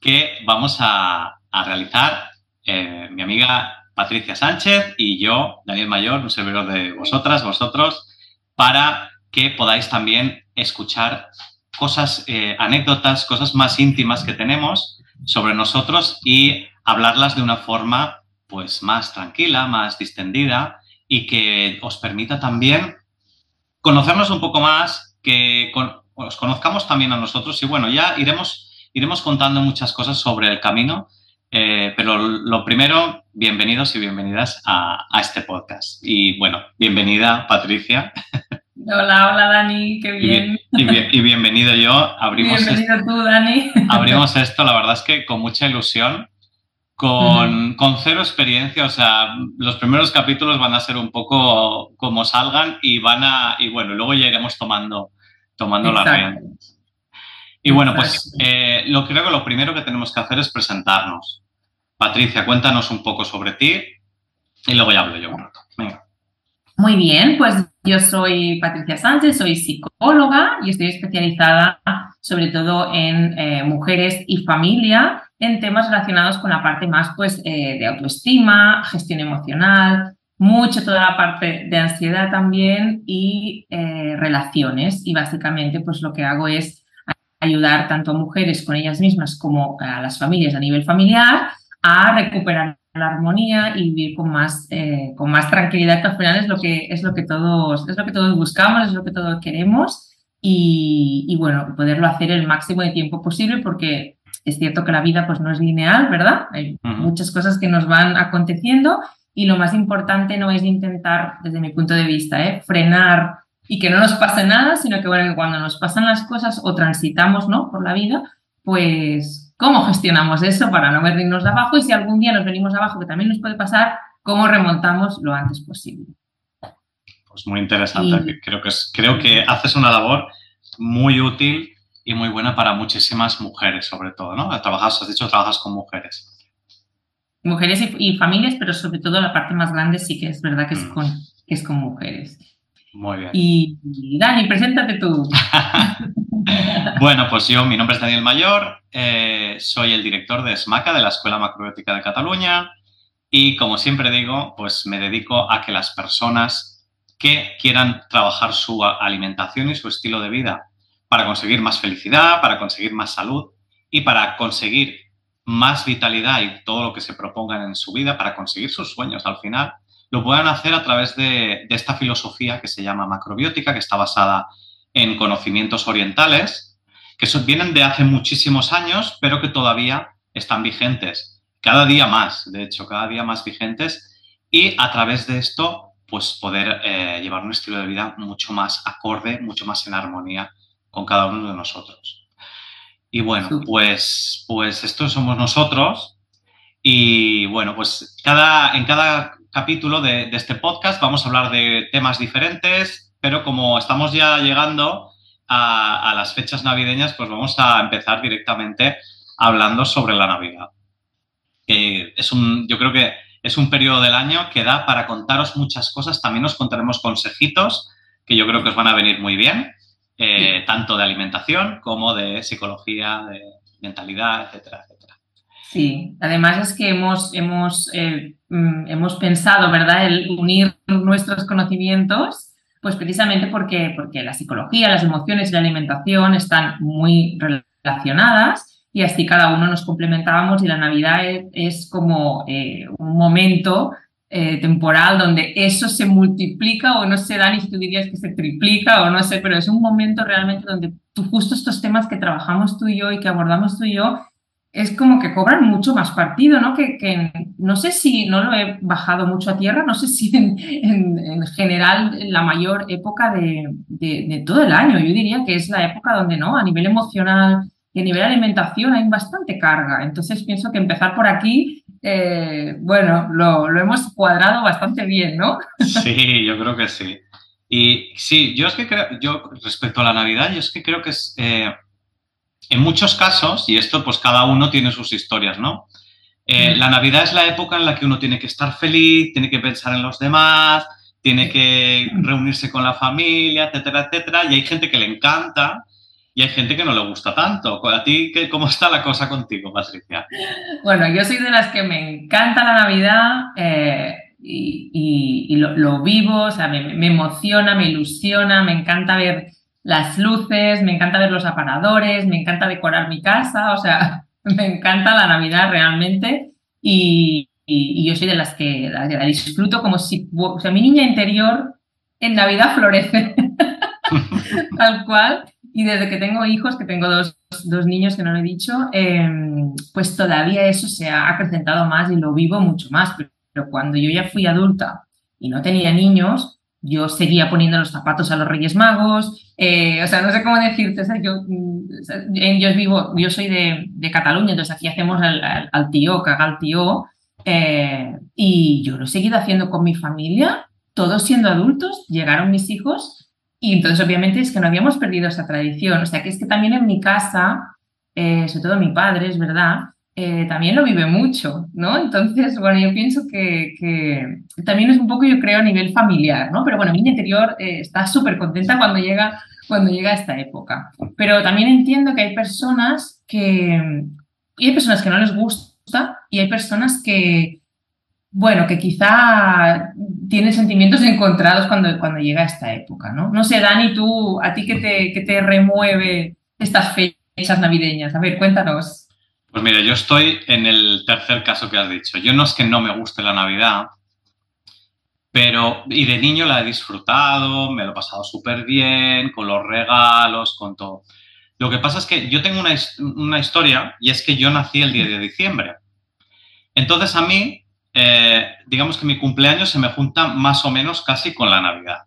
que vamos a, realizar eh, mi amiga Patricia Sánchez y yo, Daniel Mayor, un servidor de vosotras, vosotros, para que podáis también escuchar cosas, eh, anécdotas, cosas más íntimas que tenemos sobre nosotros y hablarlas de una forma pues más tranquila, más distendida y que os permita también conocernos un poco más, que os conozcamos también a nosotros y bueno, ya iremos iremos contando muchas cosas sobre el camino, eh, pero lo primero, bienvenidos y bienvenidas a, este podcast. Y bueno, bienvenida Patricia. Hola, hola Dani, qué bien. Y, bienvenido yo. Abrimos bienvenido tú, Dani. Abrimos esto, la verdad es que con mucha ilusión, con, con, cero experiencia, o sea, los primeros capítulos van a ser un poco como salgan y van a, y bueno, luego ya iremos tomando, tomando las riendas. Y bueno, pues eh, lo creo que lo primero que tenemos que hacer es presentarnos. Patricia, cuéntanos un poco sobre ti y luego ya hablo yo un rato. Muy bien, pues yo soy Patricia Sánchez, soy psicóloga y estoy especializada sobre todo en eh, mujeres y familia, en temas relacionados con la parte más pues, eh, de autoestima, gestión emocional, mucho toda la parte de ansiedad también y relaciones. Y básicamente pues lo que hago es ayudar tanto a mujeres con ellas mismas como a las familias a nivel familiar a recuperar la armonía y vivir con más, eh, con más tranquilidad, que al final es lo que, es, lo que todos, es lo que todos buscamos, es lo que todos queremos y, bueno, poderlo hacer el máximo de tiempo posible porque es cierto que la vida pues no es lineal, ¿verdad? Hay muchas cosas que nos van aconteciendo y lo más importante no es intentar, desde mi punto de vista, ¿eh? frenar y que no nos pase nada, sino que bueno, cuando nos pasan las cosas o transitamos ¿no? por la vida, pues cómo gestionamos eso para no venirnos de abajo y si algún día nos venimos de abajo, que también nos puede pasar, cómo remontamos lo antes posible. Pues muy interesante. Creo, que creo que haces una labor muy útil y muy buena para muchísimas mujeres, sobre todo, ¿no? Trabajas, has dicho, trabajas con mujeres. Mujeres y, familias, pero sobre todo la parte más grande sí que es verdad que es mm. con, que es con mujeres. Muy bien. Y, Dani, preséntate tú. bueno, pues yo, mi nombre es Daniel Mayor, eh, soy el director de SMACA, de la Escuela Macrobiótica de Cataluña, y como siempre digo, pues me dedico a que las personas que quieran trabajar su alimentación y su estilo de vida para conseguir más felicidad, para conseguir más salud y para conseguir más vitalidad y todo lo que se propongan en su vida, para conseguir sus sueños al final, lo puedan hacer a través de, esta filosofía que se llama macrobiótica, que está basada en conocimientos orientales, que vienen de hace muchísimos años, pero que todavía están vigentes. Cada día más, de hecho, cada día más vigentes. Y a través de esto, pues poder eh, llevar un estilo de vida mucho más acorde, mucho más en armonía con cada uno de nosotros. Y bueno, pues, pues estos somos nosotros. Y bueno, pues cada, en cada capítulo de, este podcast vamos a hablar de temas diferentes, pero como estamos ya llegando a, las fechas navideñas, pues vamos a empezar directamente hablando sobre la Navidad. es un, yo creo que es un periodo del año que da para contaros muchas cosas. También os contaremos consejitos que yo creo que os van a venir muy bien, eh, tanto de alimentación como de psicología, de mentalidad, etcétera, etcétera. Sí, además es que hemos, hemos, eh, mm, hemos pensado, ¿verdad?, el unir nuestros conocimientos, pues precisamente porque, porque la psicología, las emociones y la alimentación están muy relacionadas y así cada uno nos complementábamos y la Navidad es, como eh, un momento eh, temporal donde eso se multiplica o no sé, Dani, si tú dirías que se triplica o no sé, pero es un momento realmente donde tú, justo estos temas que trabajamos tú y yo y que abordamos tú y yo, es como que cobran mucho más partido, ¿no? Que, que, no sé si, no lo he bajado mucho a tierra, no sé si en, en, general la mayor época de, de, todo el año, yo diría que es la época donde, ¿no? A nivel emocional y a nivel de alimentación hay bastante carga. Entonces pienso que empezar por aquí, eh, bueno, lo, hemos cuadrado bastante bien, ¿no? Sí, yo creo que sí. Y sí, yo es que creo, yo respecto a la Navidad, yo es que creo que es, eh, en muchos casos, y esto pues cada uno tiene sus historias, ¿no? Eh, mm. la Navidad es la época en la que uno tiene que estar feliz, tiene que pensar en los demás, tiene que reunirse con la familia, etcétera, etcétera, y hay gente que le encanta y hay gente que no le gusta tanto. ¿A ti cómo está la cosa contigo, Patricia? Bueno, yo soy de las que me encanta la Navidad eh, y, lo, vivo, o sea, me, emociona, me ilusiona, me encanta ver las luces, me encanta ver los aparadores, me encanta decorar mi casa, o sea, me encanta la Navidad realmente y, yo soy de las que la, disfruto como si, o sea, mi niña interior en Navidad florece, tal cual. Y desde que tengo hijos, que tengo dos, dos niños que no lo he dicho, em, pues todavía eso se ha acrecentado más y lo vivo mucho más. Pero, cuando yo ya fui adulta y no tenía niños, yo seguía poniendo los zapatos a los Reyes Magos, eh, o sea, no sé cómo decirte, yo, yo, vivo, yo soy de, de, Cataluña, entonces aquí hacemos al, al, tío, caga al tío, eh, y yo lo he seguido haciendo con mi familia, todos siendo adultos, llegaron mis hijos y entonces, obviamente, es que no habíamos perdido esa tradición. O sea, que es que también en mi casa, eh, sobre todo mi padre, es verdad, eh, también lo vive mucho, ¿no? Entonces, bueno, yo pienso que, también es un poco, yo creo, a nivel familiar, ¿no? Pero bueno, mi interior eh, está súper contenta cuando llega, cuando llega esta época. Pero también entiendo que hay personas que... Y hay personas que no les gusta y hay personas que, bueno, que quizá tiene sentimientos encontrados cuando, cuando llega esta época, ¿no? No sé, Dani, tú, ¿a ti qué te, te remueve estas fechas navideñas? A ver, cuéntanos. Pues mira, yo estoy en el tercer caso que has dicho. Yo no es que no me guste la Navidad, pero, y de niño la he disfrutado, me lo he pasado súper bien, con los regalos, con todo. Lo que pasa es que yo tengo una, una historia y es que yo nací el 10 de diciembre. Entonces a mí eh, digamos que mi cumpleaños se me junta más o menos casi con la Navidad.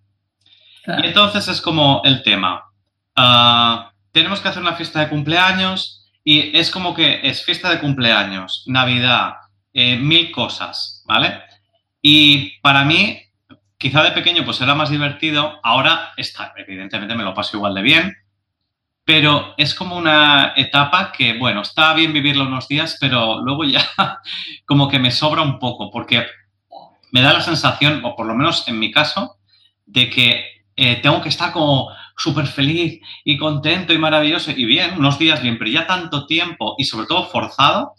Y entonces es como el tema. Ah, tenemos que hacer una fiesta de cumpleaños y es como que es fiesta de cumpleaños, Navidad, eh, mil cosas, ¿vale? Y para mí, quizá de pequeño pues era más divertido, ahora está, evidentemente me lo paso igual de bien, pero es como una etapa que, bueno, está bien vivirlo unos días, pero luego ya como que me sobra un poco, porque me da la sensación, o por lo menos en mi caso, de que eh, tengo que estar como súper feliz y contento y maravilloso y bien, unos días bien, pero ya tanto tiempo y sobre todo forzado,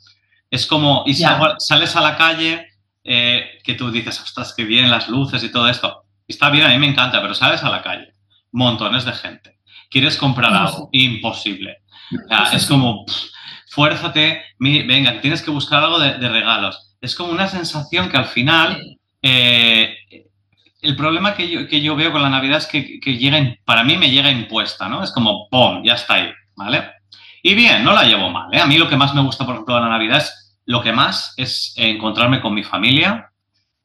es como, y sales a la calle, eh, que tú dices, ostras, qué bien las luces y todo esto. Está bien, a mí me encanta, pero sales a la calle, montones de gente ¿Quieres comprar algo? Imposible. es como, fuérzate, venga, tienes que buscar algo de, regalos. Es como una sensación que al final, eh, el problema que yo, que yo, veo con la Navidad es que, que llega, para mí me llega impuesta, ¿no? Es como, ¡pum!, ya está ahí, ¿vale? Y bien, no la llevo mal, ¿eh? A mí lo que más me gusta, por ejemplo, de la Navidad es, lo que más es encontrarme con mi familia,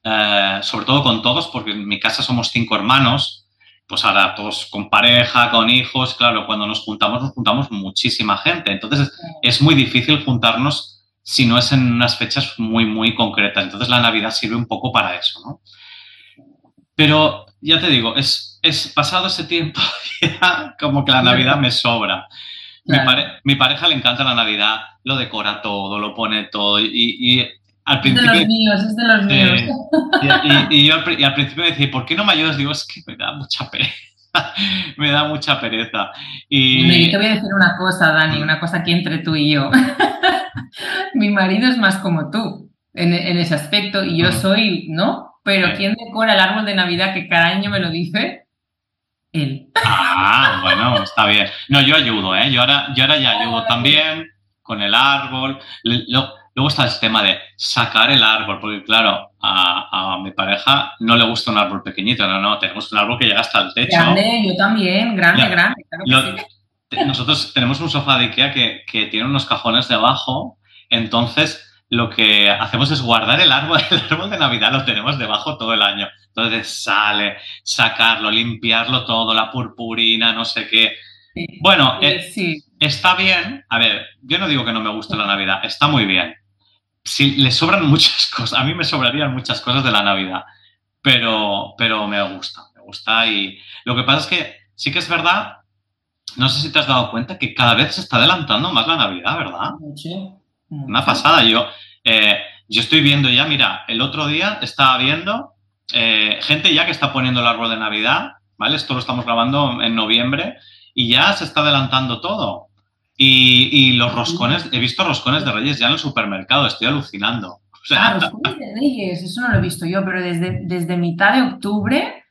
eh, sobre todo con todos, porque en mi casa somos cinco hermanos, pues ahora todos con pareja, con hijos, claro, cuando nos juntamos, nos juntamos muchísima gente. Entonces es muy difícil juntarnos si no es en unas fechas muy, muy concretas. Entonces la Navidad sirve un poco para eso, ¿no? Pero ya te digo, es, es pasado ese tiempo, ya como que la Navidad me sobra. Mi, pareja le encanta la Navidad, lo decora todo, lo pone todo y al principio, es de los míos, es de los míos. Y, yo al, principio me decía, ¿por qué no me ayudas? Digo, es que me da mucha pereza. me da mucha pereza. Y... te voy a decir una cosa, Dani, una cosa aquí entre tú y yo. Mi marido es más como tú en, ese aspecto y yo soy, ¿no? Pero ¿quién decora el árbol de Navidad que cada año me lo dice? Él. Ah, bueno, está bien. No, yo ayudo, ¿eh? Yo ahora, yo ahora ya ayudo también con el árbol. Lo, Luego está el tema de sacar el árbol, porque claro, a, mi pareja no le gusta un árbol pequeñito, no, no, tenemos un árbol que llega hasta el techo. Grande, yo también, grande, grande. Nosotros tenemos un sofá de Ikea que, que tiene unos cajones debajo, entonces lo que hacemos es guardar el árbol, el árbol de Navidad lo tenemos debajo todo el año. Entonces sale, sacarlo, limpiarlo todo, la purpurina, no sé qué. Bueno, sí. está bien. A ver, yo no digo que no me guste la Navidad, está muy bien. Si le sobran muchas cosas, a mí me sobrarían muchas cosas de la Navidad, pero, pero me gusta, me gusta. Y lo que pasa es que sí que es verdad, no sé si te has dado cuenta que cada vez se está adelantando más la Navidad, ¿verdad? Mucho. Una pasada. Yo, eh, yo estoy viendo ya, mira, el otro día estaba viendo eh, gente ya que está poniendo el árbol de Navidad, ¿vale? Esto lo estamos grabando en noviembre y ya se está adelantando todo. Y, los roscones, he visto roscones de Reyes ya en el supermercado, estoy alucinando. ah, roscones de Reyes, eso no lo he visto yo, pero desde, desde mitad de octubre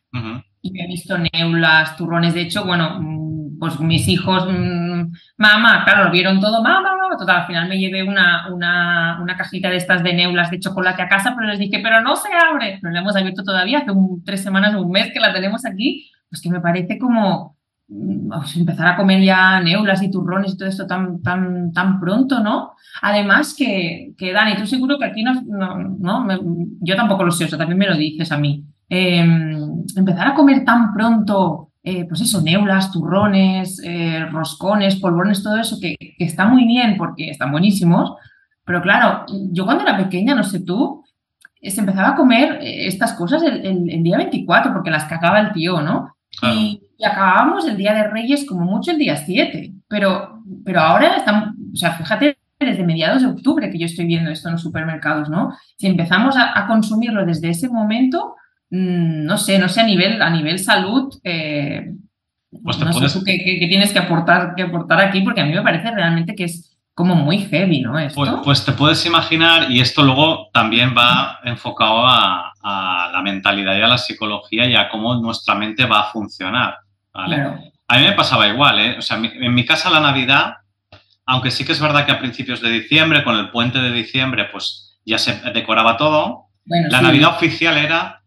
y he visto neulas, turrones. De hecho, bueno, mm, pues mis hijos, mm, mamá, claro, lo vieron todo, mamá, mamá, total, al final me llevé una, una, una, cajita de estas de neulas de chocolate a casa, pero les dije, pero no se abre. No la hemos abierto todavía, hace tres semanas o un mes que la tenemos aquí, pues que me parece como mm, empezar a comer ya neulas y turrones y todo esto tan, tan, tan pronto, ¿no? Además que, que Dani, tú seguro que aquí no, no, yo tampoco lo sé, o también me lo dices a mí. Em, empezar a comer tan pronto, eh, pues eso, neulas, turrones, eh, roscones, polvorones, todo eso, que, está muy bien porque están buenísimos, pero claro, yo cuando era pequeña, no sé tú, eh, se empezaba a comer estas cosas el, día 24 porque las cagaba el tío, ¿no? Y, acabábamos el día de Reyes como mucho el día 7, pero, pero ahora están, o sea, fíjate desde mediados de octubre que yo estoy viendo esto en los supermercados, ¿no? Si empezamos a consumirlo desde ese momento, Mm, no sé, no sé a nivel, a nivel salud, eh, pues no sé qué, tienes que aportar, que aportar aquí, porque a mí me parece realmente que es como muy heavy, ¿no? Pues, pues, te puedes imaginar, y esto luego también va enfocado a, la mentalidad y a la psicología y a cómo nuestra mente va a funcionar, ¿vale? A mí me pasaba igual, ¿eh? O sea, en mi casa la Navidad, aunque sí que es verdad que a principios de diciembre, con el puente de diciembre, pues ya se decoraba todo, la Navidad oficial era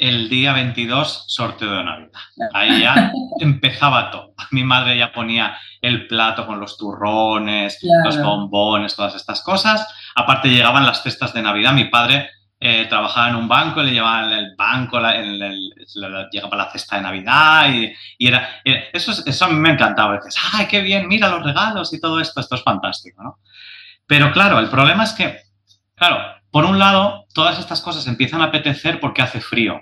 el día 22 sorteo de Navidad. Ahí ya empezaba todo. Mi madre ya ponía el plato con los turrones, los bombones, todas estas cosas. Aparte llegaban las cestas de Navidad. Mi padre eh, trabajaba en un banco, le llevaban el banco, llegaba la cesta de Navidad y, era, eso, eso a mí me encantaba. Dices, ¡ay, qué bien! Mira los regalos y todo esto. Esto es fantástico, ¿no? Pero claro, el problema es que, claro, por un lado, todas estas cosas empiezan a apetecer porque hace frío.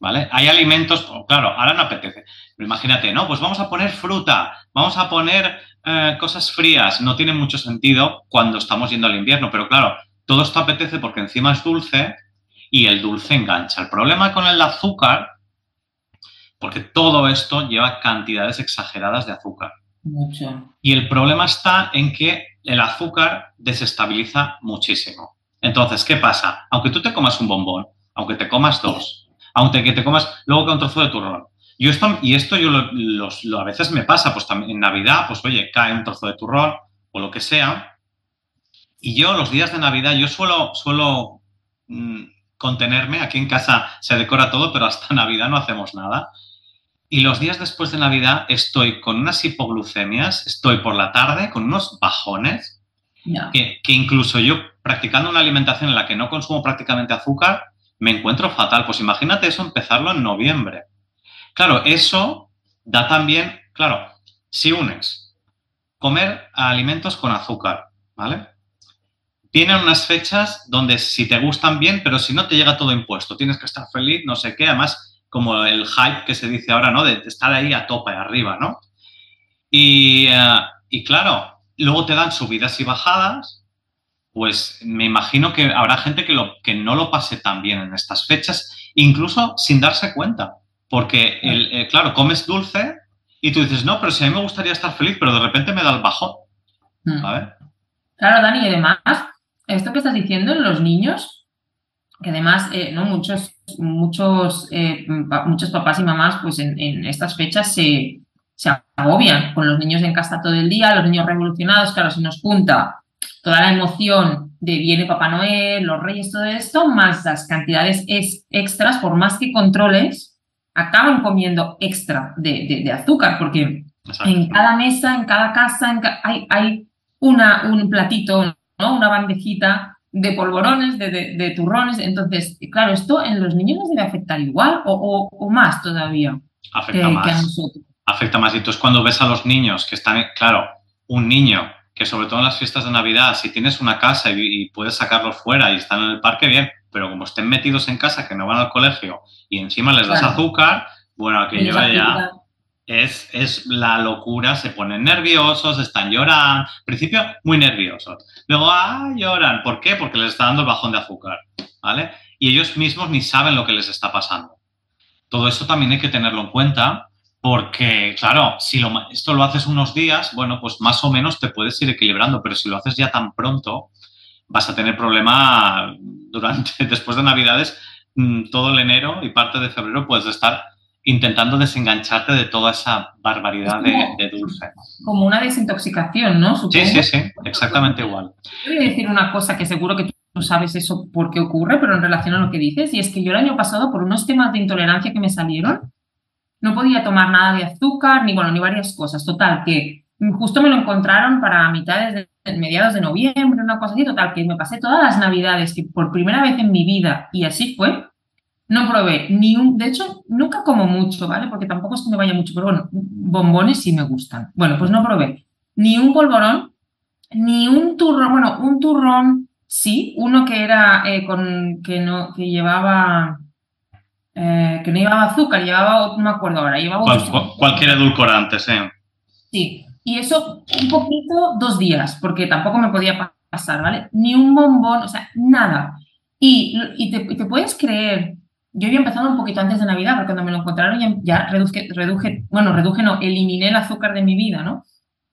¿Vale? Hay alimentos, claro, ahora no apetece. Pero imagínate, no, pues vamos a poner fruta, vamos a poner eh, cosas frías. No tiene mucho sentido cuando estamos yendo al invierno, pero claro, todo esto apetece porque encima es dulce y el dulce engancha. El problema con el azúcar, porque todo esto lleva cantidades exageradas de azúcar. Mucho. Y el problema está en que el azúcar desestabiliza muchísimo. Entonces, ¿qué pasa? Aunque tú te comas un bombón, aunque te comas dos, aunque que te comas luego que un trozo de turrón. Yo esto, y esto yo lo, a veces me pasa, pues también en Navidad, pues oye, cae un trozo de turrón o lo que sea. Y yo los días de Navidad, yo suelo, suelo mm, contenerme, aquí en casa se decora todo, pero hasta Navidad no hacemos nada. Y los días después de Navidad estoy con unas hipoglucemias, estoy por la tarde con unos bajones, que, que, incluso yo practicando una alimentación en la que no consumo prácticamente azúcar, me encuentro fatal. Pues imagínate eso empezarlo en noviembre. Claro, eso da también, claro, si unes comer alimentos con azúcar, ¿vale? Tienen unas fechas donde si te gustan bien, pero si no te llega todo impuesto, tienes que estar feliz, no sé qué, además como el hype que se dice ahora, ¿no? De estar ahí a tope, arriba, ¿no? Y, eh, y claro, luego te dan subidas y bajadas pues me imagino que habrá gente que, lo, que no lo pase tan bien en estas fechas, incluso sin darse cuenta. Porque, el, claro, comes dulce y tú dices, no, pero si a mí me gustaría estar feliz, pero de repente me da el bajón. Mm. Claro, Dani, y además, esto que estás diciendo en los niños, que además, eh, ¿no? Muchos, muchos, eh, muchos papás y mamás, pues en, en estas fechas se, se agobian con los niños en casa todo el día, los niños revolucionados, claro, se nos junta toda la emoción de viene Papá Noel, los Reyes, todo esto, más las cantidades extras, por más que controles, acaban comiendo extra de, azúcar, porque en cada mesa, en cada casa, hay, hay una, un platito, ¿no? una bandejita de polvorones, de, turrones. Entonces, claro, esto en los niños les debe afectar igual o, más todavía afecta más. afecta más. Y entonces cuando ves a los niños que están, claro, un niño que sobre todo en las fiestas de Navidad, si tienes una casa y, puedes sacarlos fuera y están en el parque, bien, pero como estén metidos en casa, que no van al colegio y encima les das azúcar, bueno, aquello ya es, es la locura, se ponen nerviosos, están llorando, al principio muy nerviosos, luego, ah, lloran, ¿por qué? Porque les está dando el bajón de azúcar, ¿vale? Y ellos mismos ni saben lo que les está pasando. Todo esto también hay que tenerlo en cuenta porque, claro, si lo, esto lo haces unos días, bueno, pues más o menos te puedes ir equilibrando, pero si lo haces ya tan pronto, vas a tener problema durante, después de Navidades, mm, todo el enero y parte de febrero puedes estar intentando desengancharte de toda esa barbaridad de, dulce. Como una desintoxicación, ¿no? Sí, sí, sí, exactamente igual. Voy a decir una cosa que seguro que tú sabes eso por qué ocurre, pero en relación a lo que dices, y es que yo el año pasado, por unos temas de intolerancia que me salieron, no podía tomar nada de azúcar, ni bueno, ni varias cosas. Total, que justo me lo encontraron para mitades de mediados de noviembre, una cosa así, total, que me pasé todas las navidades, que por primera vez en mi vida, y así fue, no probé ni un, de hecho, nunca como mucho, ¿vale? Porque tampoco es que me vaya mucho, pero bueno, bombones sí me gustan. Bueno, pues no probé ni un polvorón, ni un turrón, bueno, un turrón sí, uno que era eh, con, que no, que llevaba eh, que no llevaba azúcar, llevaba, no me acuerdo ahora, llevaba... cualquier edulcorante, sí. Sí, y eso un poquito, dos días, porque tampoco me podía pasar, ¿vale? Ni un bombón, o sea, nada. Y, te, puedes creer, yo había empezado un poquito antes de Navidad, porque cuando me lo encontraron ya, reduje, reduje, bueno, reduje no, eliminé el azúcar de mi vida, ¿no?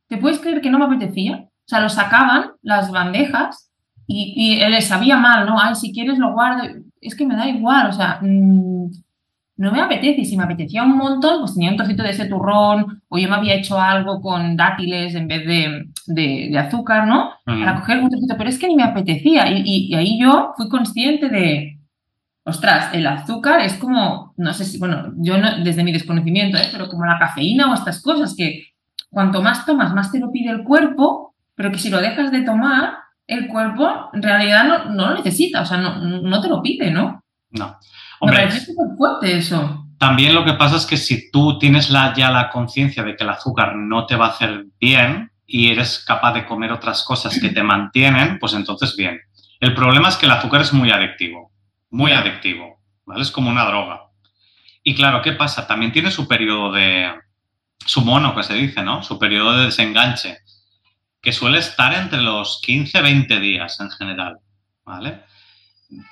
¿Te puedes creer que no me apetecía? O sea, lo sacaban las bandejas y, y les sabía mal, ¿no? Ay, si quieres lo guardo es que me da igual, o sea, mm, no me apetece. Y si me apetecía un montón, pues tenía un trocito de ese turrón, o yo me había hecho algo con dátiles en vez de, azúcar, ¿no? Para coger un trocito, pero es que ni me apetecía. Y, ahí yo fui consciente de, ostras, el azúcar es como, no sé si, bueno, yo no, desde mi desconocimiento, ¿eh? pero como la cafeína o estas cosas que cuanto más tomas, más te lo pide el cuerpo, pero que si lo dejas de tomar, el cuerpo en realidad no, lo necesita, o sea, no, te lo pide, ¿no? No. Hombre, Me parece súper fuerte eso. También lo que pasa es que si tú tienes la, ya la conciencia de que el azúcar no te va a hacer bien y eres capaz de comer otras cosas que te mantienen, pues entonces bien. El problema es que el azúcar es muy adictivo, muy adictivo, ¿vale? Es como una droga. Y claro, ¿qué pasa? También tiene su periodo de, su mono, que se dice, ¿no? Su periodo de desenganche que suele estar entre los 15-20 días en general, ¿vale?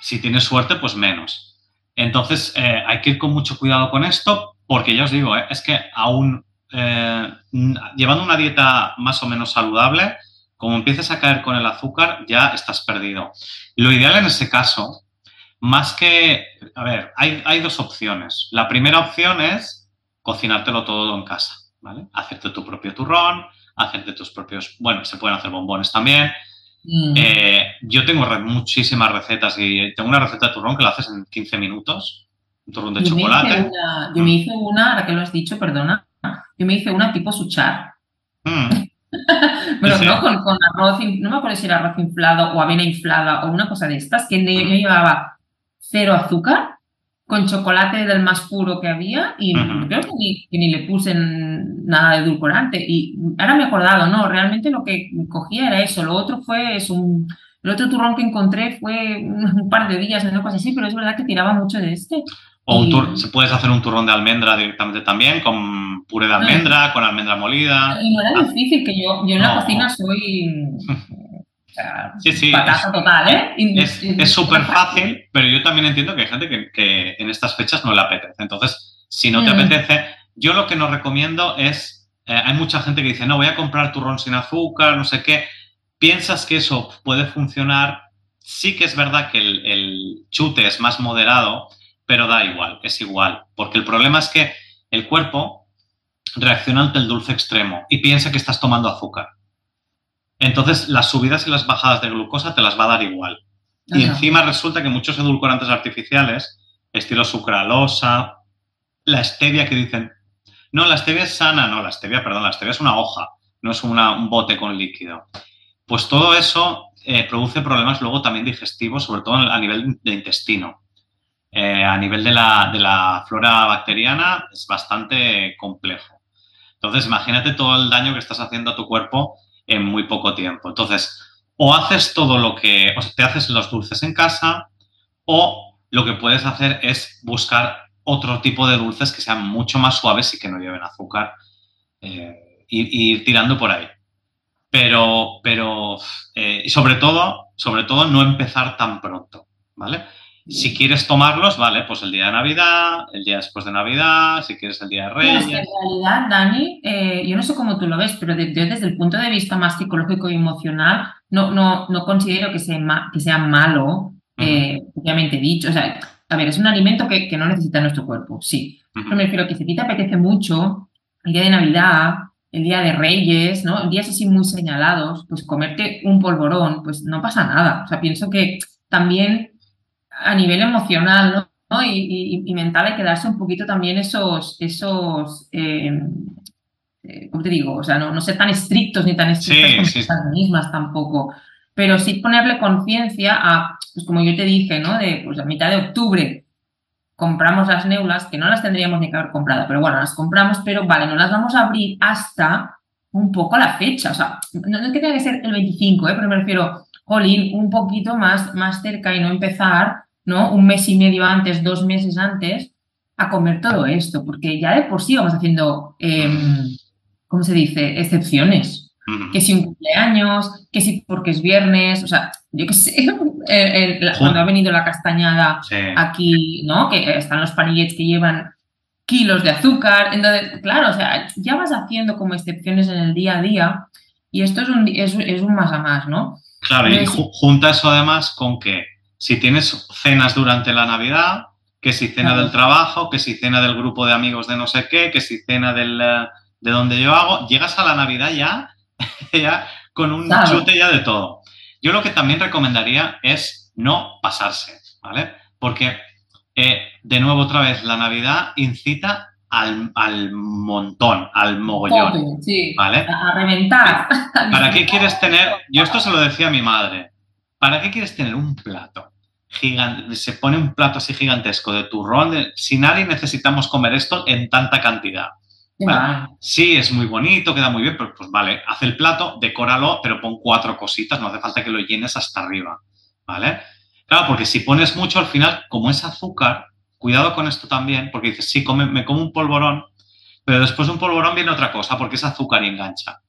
Si tienes suerte, pues menos. Entonces, eh, hay que ir con mucho cuidado con esto, porque ya os digo, eh, es que aún eh, llevando una dieta más o menos saludable, como empieces a caer con el azúcar, ya estás perdido. Lo ideal en ese caso, más que, a ver, hay, hay dos opciones. La primera opción es cocinártelo todo en casa, ¿vale? Hacerte tu propio turrón, hacerte tus propios, bueno, se pueden hacer bombones también. Mm. Eh, yo tengo muchísimas recetas y tengo una receta de turrón que la haces en 15 minutos, un turrón de chocolate. yo me hice una, ahora que lo has dicho, perdona, yo me hice una tipo suchar. Mm. Pero no con, arroz, no me acuerdo si era arroz inflado o avena inflada o una cosa de estas, que yo llevaba cero azúcar con chocolate del más puro que había y creo que ni, le puse nada de edulcorante. Y ahora me he acordado, no, realmente lo que cogía era eso. Lo otro fue es un... El otro turrón que encontré fue un par de días, no cosa así, pero es verdad que tiraba mucho de este. O un se puedes hacer un turrón de almendra directamente también, con puré de almendra, con almendra molida. Y no era difícil, que yo, yo en la cocina soy sí, sí, es, total, ¿eh? Es súper fácil, pero yo también entiendo que hay gente que, en estas fechas no le apetece. Entonces, si no te mm. apetece, yo lo que no recomiendo es, eh, hay mucha gente que dice, no, voy a comprar turrón sin azúcar, no sé qué. Piensas que eso puede funcionar. Sí que es verdad que el, el chute es más moderado, pero da igual, es igual. Porque el problema es que el cuerpo reacciona ante el dulce extremo y piensa que estás tomando azúcar. Entonces, las subidas y las bajadas de glucosa te las va a dar igual. Y encima resulta que muchos edulcorantes artificiales, estilo sucralosa, la stevia que dicen, no, la stevia es sana, no, la stevia, perdón, la stevia es una hoja, no es un bote con líquido. Pues todo eso eh, produce problemas luego también digestivos, sobre todo a nivel de intestino. Eh, a nivel de la, de la flora bacteriana es bastante complejo. Entonces, imagínate todo el daño que estás haciendo a tu cuerpo en muy poco tiempo. Entonces, o haces todo lo que, o sea, te haces los dulces en casa, o lo que puedes hacer es buscar otro tipo de dulces que sean mucho más suaves y que no lleven azúcar eh, y, ir tirando por ahí. Pero, pero eh, sobre todo, sobre todo no empezar tan pronto, ¿vale? Si quieres tomarlos, vale, pues el día de Navidad, el día después de Navidad, si quieres el día de Reyes. en realidad, Dani, eh, yo no sé cómo tú lo ves, pero yo desde el punto de vista más psicológico y emocional, no, no, no considero que sea, que sea malo, eh, obviamente dicho. O sea, a ver, es un alimento que, que no necesita nuestro cuerpo, sí. Pero me refiero que si a ti te apetece mucho, el día de Navidad, el día de Reyes, ¿no? Días así muy señalados, pues comerte un polvorón, pues no pasa nada. O sea, pienso que también a nivel emocional ¿no? Y, mental hay que darse un poquito también esos, esos eh, eh, ¿cómo te digo? O sea, no, no ser tan estrictos ni tan estrictos con las mismas tampoco, pero sí ponerle conciencia a, pues como yo te dije, ¿no? De pues a mitad de octubre compramos las neulas, que no las tendríamos ni que haber comprado, pero bueno, las compramos, pero vale, no las vamos a abrir hasta un poco la fecha, o sea, no, es que tenga que ser el 25, ¿eh? pero me refiero, jolín, un poquito más, más cerca y no empezar ¿no? Un mes y medio antes, dos meses antes, a comer todo esto, porque ya de por sí vamos haciendo, em, ¿cómo se dice?, excepciones. Que si un cumpleaños, que si porque es viernes, o sea, yo qué sé, cuando ha venido la castañada aquí, ¿no? Que están los panillets que llevan kilos de azúcar. Entonces, claro, o sea, ya vas haciendo como excepciones en el día a día y esto es un, es, un más a más, ¿no? Claro, y junta eso además con que si tienes cenas durante la Navidad, que si cena del trabajo, que si cena del grupo de amigos de no sé qué, que si cena del, eh, de donde yo hago, llegas a la Navidad ya, ya con un chute ya de todo. Yo lo que también recomendaría es no pasarse, ¿vale? Porque, eh, de nuevo, otra vez, la Navidad incita al, al montón, al mogollón. ¿Vale? A reventar. ¿Para qué quieres tener? Yo esto se lo decía a mi madre. ¿Para qué quieres tener un plato? Gigante, se pone un plato así gigantesco de turrón. si nadie necesitamos comer esto en tanta cantidad. sí, es muy bonito, queda muy bien, pero pues vale, haz el plato, decóralo, pero pon cuatro cositas, no hace falta que lo llenes hasta arriba. ¿Vale? Claro, porque si pones mucho al final, como es azúcar, cuidado con esto también, porque dices, sí, me como un polvorón, pero después de un polvorón viene otra cosa, porque es azúcar y engancha.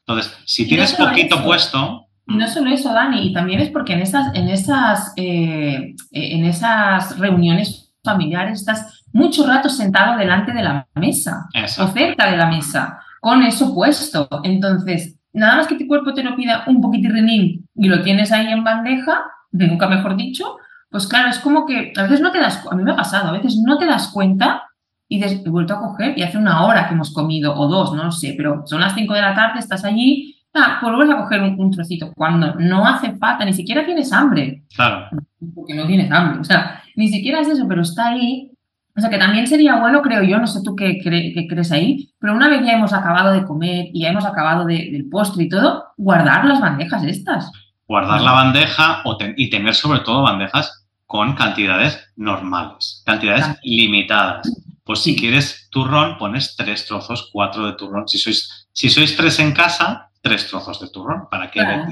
Entonces, si tienes poquito puesto, y no solo eso, Dani, y también es porque en esas, en esas, eh, en esas reuniones familiares estás mucho rato sentado delante de la mesa o cerca de la mesa, con eso puesto. Entonces, nada más que tu cuerpo te lo pida un poquitirrinín y lo tienes ahí en bandeja, nunca mejor dicho, pues claro, es como que a veces no te das, a mí me ha pasado, a veces no te das cuenta y he vuelto a coger y hace una hora que hemos comido o dos, no lo sé, pero son las cinco de la tarde, estás allí Ah, pues vuelves a coger un, trocito cuando no hace falta, ni siquiera tienes hambre. Claro. Porque no tienes hambre. O sea, ni siquiera es eso, pero está ahí. O sea, que también sería bueno, creo yo, no sé tú qué, crees ahí, pero una vez ya hemos acabado de comer y ya hemos acabado del postre y todo, guardar las bandejas estas. Guardar la bandeja y tener sobre todo bandejas con cantidades normales, cantidades limitadas. Pues si quieres turrón, pones tres trozos, cuatro de turrón. Si sois, si sois tres en casa, tres trozos de turrón. ¿Para qué claro.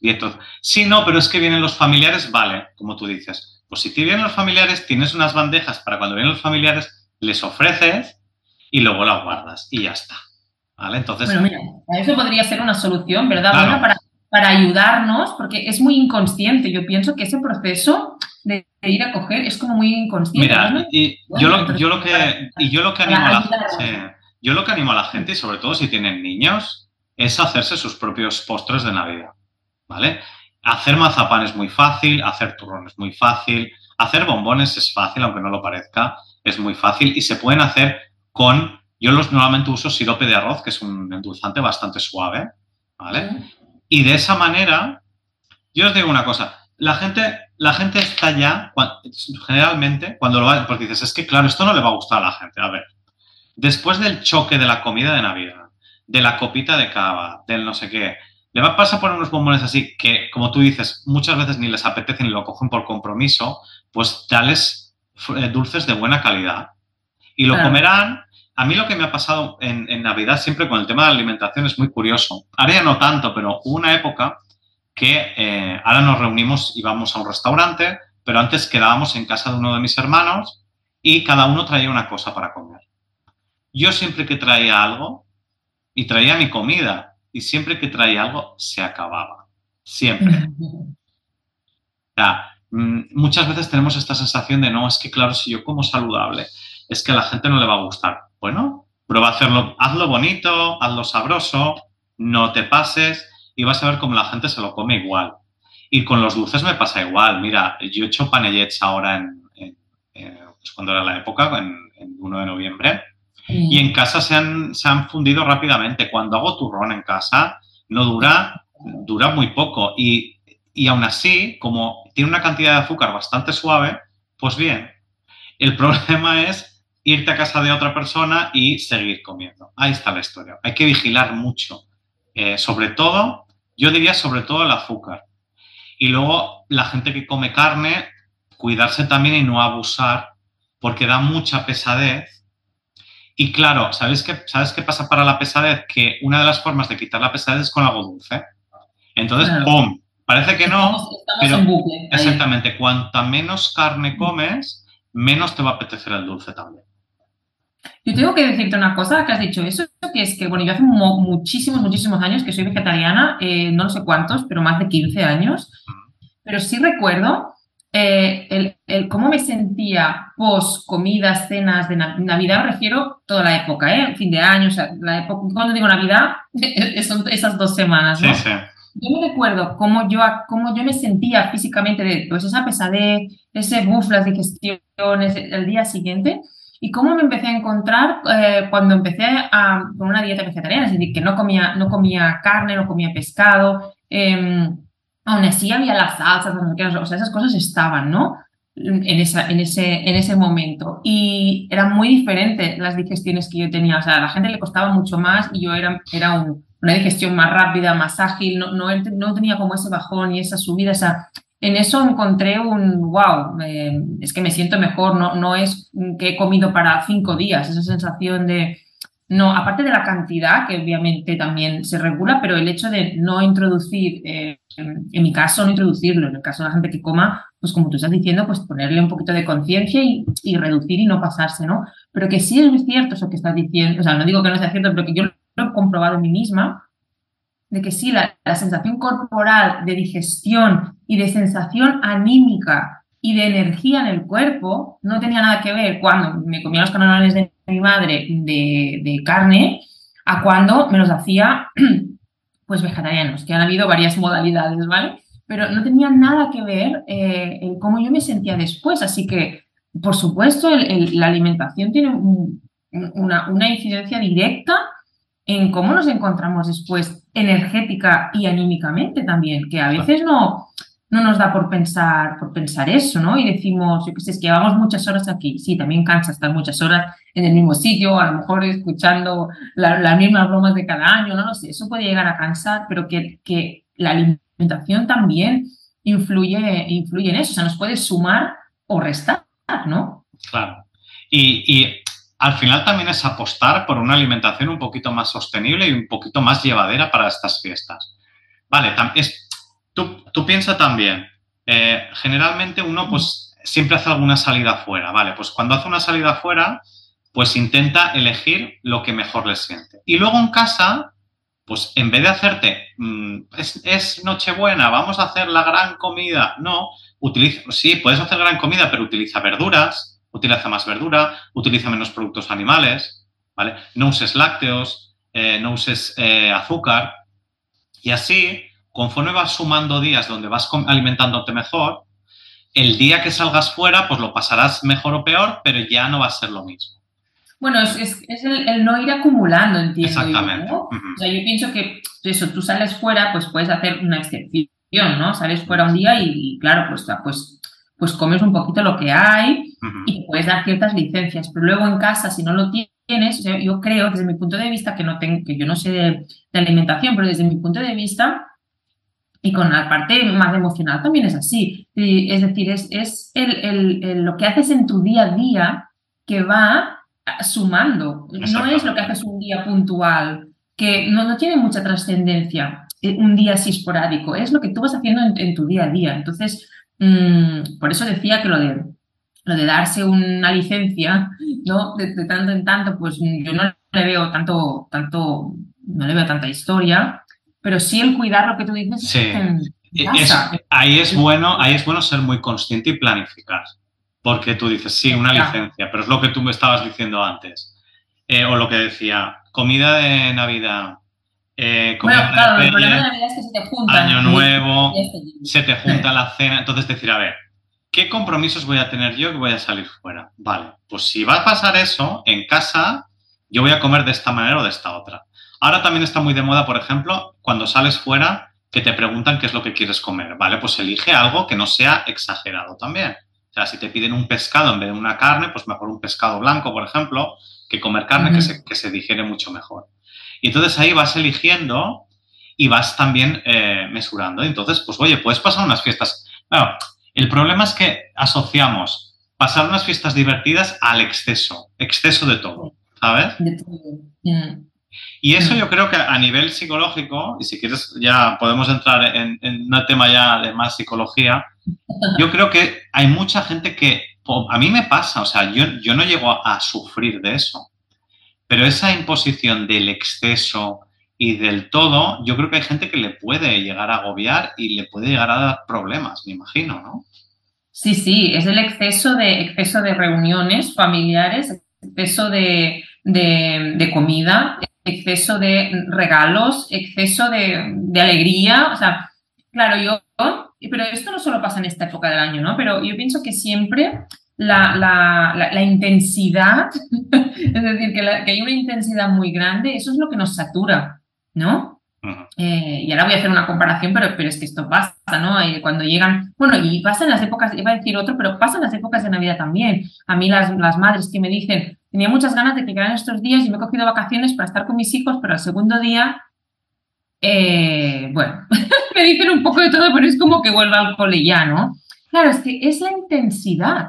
diez? trozos. Sí, no, pero es que vienen los familiares, vale, como tú dices. Pues si te vienen los familiares, tienes unas bandejas para cuando vienen los familiares, les ofreces y luego las guardas y ya está. ¿Vale? Entonces. Bueno, mira, eso podría ser una solución, ¿verdad? para, para ayudarnos, porque es muy inconsciente. Yo pienso que ese proceso de, ir a coger es como muy inconsciente. Mira, y, yo lo, yo lo, que, y yo lo que animo a la gente, yo lo que animo a la gente, y sobre todo si tienen niños, es hacerse sus propios postres de Navidad, ¿vale? Hacer mazapán es muy fácil, hacer turrón es muy fácil, hacer bombones es fácil, aunque no lo parezca, es muy fácil y se pueden hacer con, yo los normalmente uso sirope de arroz, que es un endulzante bastante suave, ¿vale? Y de esa manera, yo os digo una cosa, la gente, la gente está ya, generalmente, cuando lo va, porque dices, es que claro, esto no le va a gustar a la gente, a ver, después del choque de la comida de Navidad, de la copita de cava, del no sé qué. Le va a pasar por unos bombones así que, como tú dices, muchas veces ni les apetece ni lo cogen por compromiso, pues dales eh, dulces de buena calidad. Y lo comerán a mí lo que me ha pasado en, Navidad siempre con el tema de la alimentación es muy curioso. Ahora ya no tanto, pero hubo una época que eh, ahora nos reunimos y vamos a un restaurante, pero antes quedábamos en casa de uno de mis hermanos y cada uno traía una cosa para comer. Yo siempre que traía algo, y traía mi comida, y siempre que traía algo, se acababa. Siempre. Mm, muchas veces tenemos esta sensación de, no, es que claro, si yo como saludable, es que a la gente no le va a gustar. Bueno, prueba a hacerlo, hazlo bonito, hazlo sabroso, no te pases y vas a ver cómo la gente se lo come igual. Y con los dulces me pasa igual. Mira, yo he hecho panellets ahora en, pues cuando era la época, en, 1 de noviembre, y en casa se han, se han fundido rápidamente. Cuando hago turrón en casa, no dura, dura muy poco. Y, y aún así, como tiene una cantidad de azúcar bastante suave, pues bien. El problema es irte a casa de otra persona y seguir comiendo. Ahí está la historia. Hay que vigilar mucho. Eh, sobre todo, yo diría sobre todo el azúcar. Y luego la gente que come carne, cuidarse también y no abusar, porque da mucha pesadez. Y claro, ¿sabes qué, ¿sabes qué pasa para la pesadez? Que una de las formas de quitar la pesadez es con algo dulce. Entonces, ¡pum! Parece que no, pero exactamente, cuanta menos carne comes, menos te va a apetecer el dulce también. Yo tengo que decirte una cosa que has dicho eso, que es que, bueno, yo hace muchísimos, muchísimos años que soy vegetariana, eh, no sé cuántos, pero más de 15 años, pero sí recuerdo eh, el, cómo me sentía post comidas, cenas de Navidad, refiero toda la época, ¿eh? Fin de año, o sea, la época, cuando digo Navidad, son esas dos semanas, ¿no? Sí, sí. Yo me recuerdo cómo yo, cómo yo me sentía físicamente de pues, esa pesadez, ese buff, las digestiones, el día siguiente, y cómo me empecé a encontrar eh, cuando empecé a, con una dieta vegetariana, es decir, que no comía, no comía carne, no comía pescado, em, aún así había las salsas, o sea, esas cosas estaban, ¿no? En, esa, en, ese, en ese momento. Y eran muy diferentes las digestiones que yo tenía. O sea, a la gente le costaba mucho más y yo era, era una digestión más rápida, más ágil, no, no, no tenía como ese bajón y esa subida, esa, en eso encontré un wow, es que me siento mejor, no, no es que he comido para cinco días, esa sensación de, no, aparte de la cantidad, que obviamente también se regula, pero el hecho de no introducir, eh, en, mi caso, no introducirlo, en el caso de la gente que coma, pues como tú estás diciendo, pues ponerle un poquito de conciencia y, reducir y no pasarse, ¿no? Pero que sí es cierto eso que estás diciendo, o sea, no digo que no sea cierto, pero que yo lo he comprobado en mí misma, de que sí, la, sensación corporal de digestión y de sensación anímica y de energía en el cuerpo no tenía nada que ver cuando me comía los canalones de mi madre de, carne a cuando me los hacía pues vegetarianos, que han habido varias modalidades, ¿vale? Pero no tenía nada que ver eh, en cómo yo me sentía después, así que, por supuesto, la alimentación tiene una, una incidencia directa en cómo nos encontramos después energética y anímicamente también, que a veces no, no nos da por pensar, por pensar eso, ¿no? Y decimos, yo qué sé, es que llevamos muchas horas aquí. Sí, también cansa estar muchas horas en el mismo sitio, a lo mejor escuchando las mismas bromas de cada año, no lo sé, eso puede llegar a cansar, pero que, que la alimentación también influye, influye en eso, o sea, nos puede sumar o restar, ¿no? Claro. Y, y al final también es apostar por una alimentación un poquito más sostenible y un poquito más llevadera para estas fiestas. Vale, es, tú, tú piensa también, eh, generalmente uno pues siempre hace alguna salida afuera, ¿vale? Pues cuando hace una salida afuera, pues intenta elegir lo que mejor le siente. Y luego en casa, pues en vez de hacerte, mm, es, es, Nochebuena, vamos a hacer la gran comida, no, utiliza, sí, puedes hacer gran comida, pero utiliza verduras, utiliza más verdura, utiliza menos productos animales, ¿vale? No uses lácteos, eh, no uses eh, azúcar. Y así, conforme vas sumando días donde vas alimentándote mejor, el día que salgas fuera, pues lo pasarás mejor o peor, pero ya no va a ser lo mismo. Bueno, es, el, no ir acumulando, entiendo. Exactamente. O sea, yo pienso que eso, tú sales fuera, pues puedes hacer una excepción, ¿no? Sales fuera un día y, claro, pues, pues pues comes un poquito lo que hay y puedes dar ciertas licencias, pero luego en casa, si no lo tienes, yo creo, desde mi punto de vista, que, no tengo, que yo no sé de, alimentación, pero desde mi punto de vista, y con la parte más emocional también es así. Es decir, es, es el, lo que haces en tu día a día que va sumando. No es lo que haces un día puntual, que no, no tiene mucha trascendencia, eh, un día así esporádico, es lo que tú vas haciendo en, tu día a día. Entonces, mm, por eso decía que lo de, lo de darse una licencia, ¿no? De, tanto en tanto, pues yo no le veo tanto, tanto, no le veo tanta historia, pero sí el cuidar lo que tú dices. Sí. ahí es bueno, ahí es bueno ser muy consciente y planificar. Porque tú dices, sí, una licencia, pero es lo que tú me estabas diciendo antes. Eh, o lo que decía, comida de Navidad, eh, comida bueno, claro, el problema de Navidad es que se te juntan. Año Nuevo, se te junta la cena. Entonces decir, a ver, ¿qué compromisos voy a tener yo que voy a salir fuera? Vale, pues si va a pasar eso, en casa yo voy a comer de esta manera o de esta otra. Ahora también está muy de moda, por ejemplo, cuando sales fuera, que te preguntan qué es lo que quieres comer. Vale, pues elige algo que no sea exagerado también. O sea, si te piden un pescado en vez de una carne, pues mejor un pescado blanco, por ejemplo, que comer carne que, se, que se digiere mucho mejor. Y entonces ahí vas eligiendo y vas también eh, mesurando. Entonces, pues oye, puedes pasar unas fiestas. Claro, el problema es que asociamos pasar unas fiestas divertidas al exceso, exceso de todo, ¿sabes? De todo. Y eso mm. yo creo que a nivel psicológico, y si quieres ya podemos entrar en, en un tema ya de más psicología, yo creo que hay mucha gente que, a mí me pasa, o sea, yo, yo no llego a, sufrir de eso, pero esa imposición del exceso y del todo, yo creo que hay gente que le puede llegar a agobiar y le puede llegar a dar problemas, me imagino, ¿no? Sí, sí, es el exceso de, exceso de reuniones familiares, exceso de, de, comida, exceso de regalos, exceso de, de, alegría. O sea, claro, yo pero esto no solo pasa en esta época del año, ¿no? Pero yo pienso que siempre la, la, intensidad, es decir, que, hay una intensidad muy grande, eso es lo que nos satura, ¿no? Eh, y ahora voy a hacer una comparación, pero, pero es que esto pasa, ¿no? Eh, cuando llegan, bueno, y pasa en las épocas, iba a decir otro, pero pasa en las épocas de Navidad también. A mí las, las madres que me dicen, tenía muchas ganas de que quedaran estos días y me he cogido vacaciones para estar con mis hijos, pero al segundo día eh, bueno, me dicen un poco de todo, pero es como que vuelva al cole ya, ¿no? Claro, es que es la intensidad.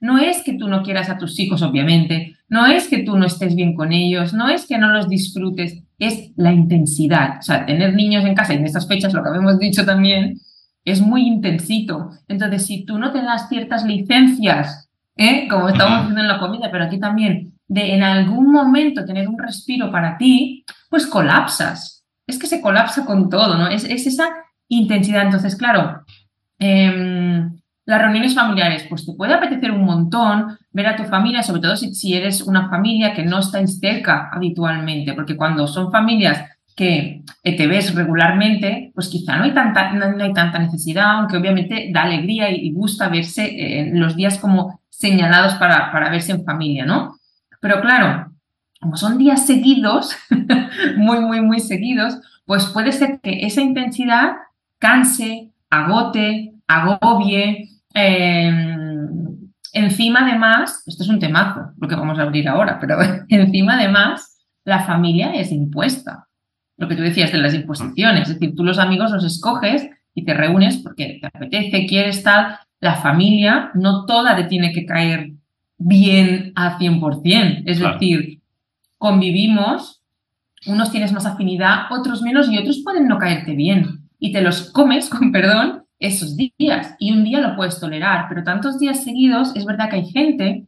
No es que tú no quieras a tus hijos, obviamente, no es que tú no estés bien con ellos, no es que no los disfrutes, es la intensidad. O sea, tener niños en casa y en estas fechas, lo que habíamos dicho también, es muy intensito. Entonces, si tú no te das ciertas licencias, ¿eh? como estamos haciendo en la comida, pero aquí también, de en algún momento tener un respiro para ti, pues colapsas es que se colapsa con todo, ¿no? Es, esa intensidad. Entonces, claro, em, las reuniones familiares, pues te puede apetecer un montón ver a tu familia, sobre todo si, eres una familia que no estáis cerca habitualmente, porque cuando son familias que te ves regularmente, pues quizá no hay tanta, no, hay tanta necesidad, aunque obviamente da alegría y, gusta verse en los días como señalados para, para verse en familia, ¿no? Pero claro, como son días seguidos, muy, muy, muy seguidos, pues puede ser que esa intensidad canse, agote, agobie. Em, encima, además, esto es un temazo, lo que vamos a abrir ahora, pero encima, además, la familia es impuesta. Lo que tú decías de las imposiciones, es decir, tú los amigos los escoges y te reúnes porque te apetece, quieres tal. La familia no toda te tiene que caer bien a 100%. Es decir, convivimos, unos tienes más afinidad, otros menos y otros pueden no caerte bien. Y te los comes, con perdón, esos días. Y un día lo puedes tolerar, pero tantos días seguidos es verdad que hay gente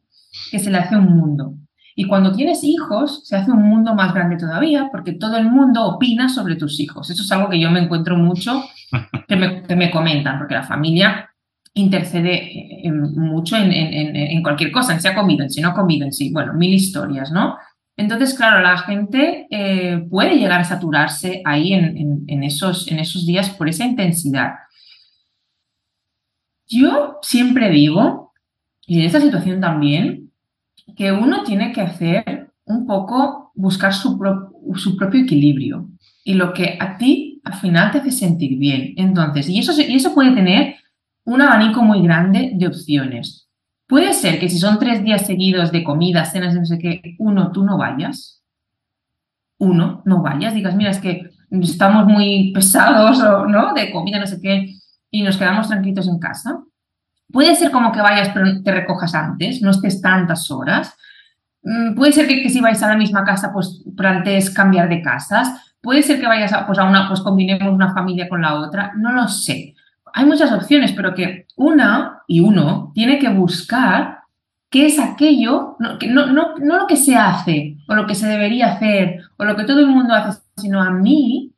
que se le hace un mundo. Y cuando tienes hijos, se hace un mundo más grande todavía, porque todo el mundo opina sobre tus hijos. Eso es algo que yo me encuentro mucho, que me, comentan, porque la familia intercede mucho en, en, cualquier cosa, en si ha comido, en si no ha comido, en sí, bueno, mil historias, ¿no? Entonces, claro, la gente eh, puede llegar a saturarse ahí en, esos, en esos días por esa intensidad. Yo siempre digo, y en esta situación también, que uno tiene que hacer un poco, buscar su, su propio equilibrio y lo que a ti al final te hace sentir bien. Entonces, y eso, y eso puede tener un abanico muy grande de opciones. Puede ser que si son tres días seguidos de comida, cenas, no sé qué, uno, tú no vayas. Uno, no vayas. Digas, mira, es que estamos muy pesados, o, ¿no? De comida, no sé qué, y nos quedamos tranquilos en casa. Puede ser como que vayas, pero te recojas antes, no estés tantas horas. mm, puede ser que, si vais a la misma casa, pues plantees cambiar de casas, puede ser que vayas a, pues a una, pues combinemos una familia con la otra, no lo sé. Hay muchas opciones, pero que una y uno tiene que buscar qué es aquello, no, que no, no, no lo que se hace o lo que se debería hacer o lo que todo el mundo hace, sino a mí,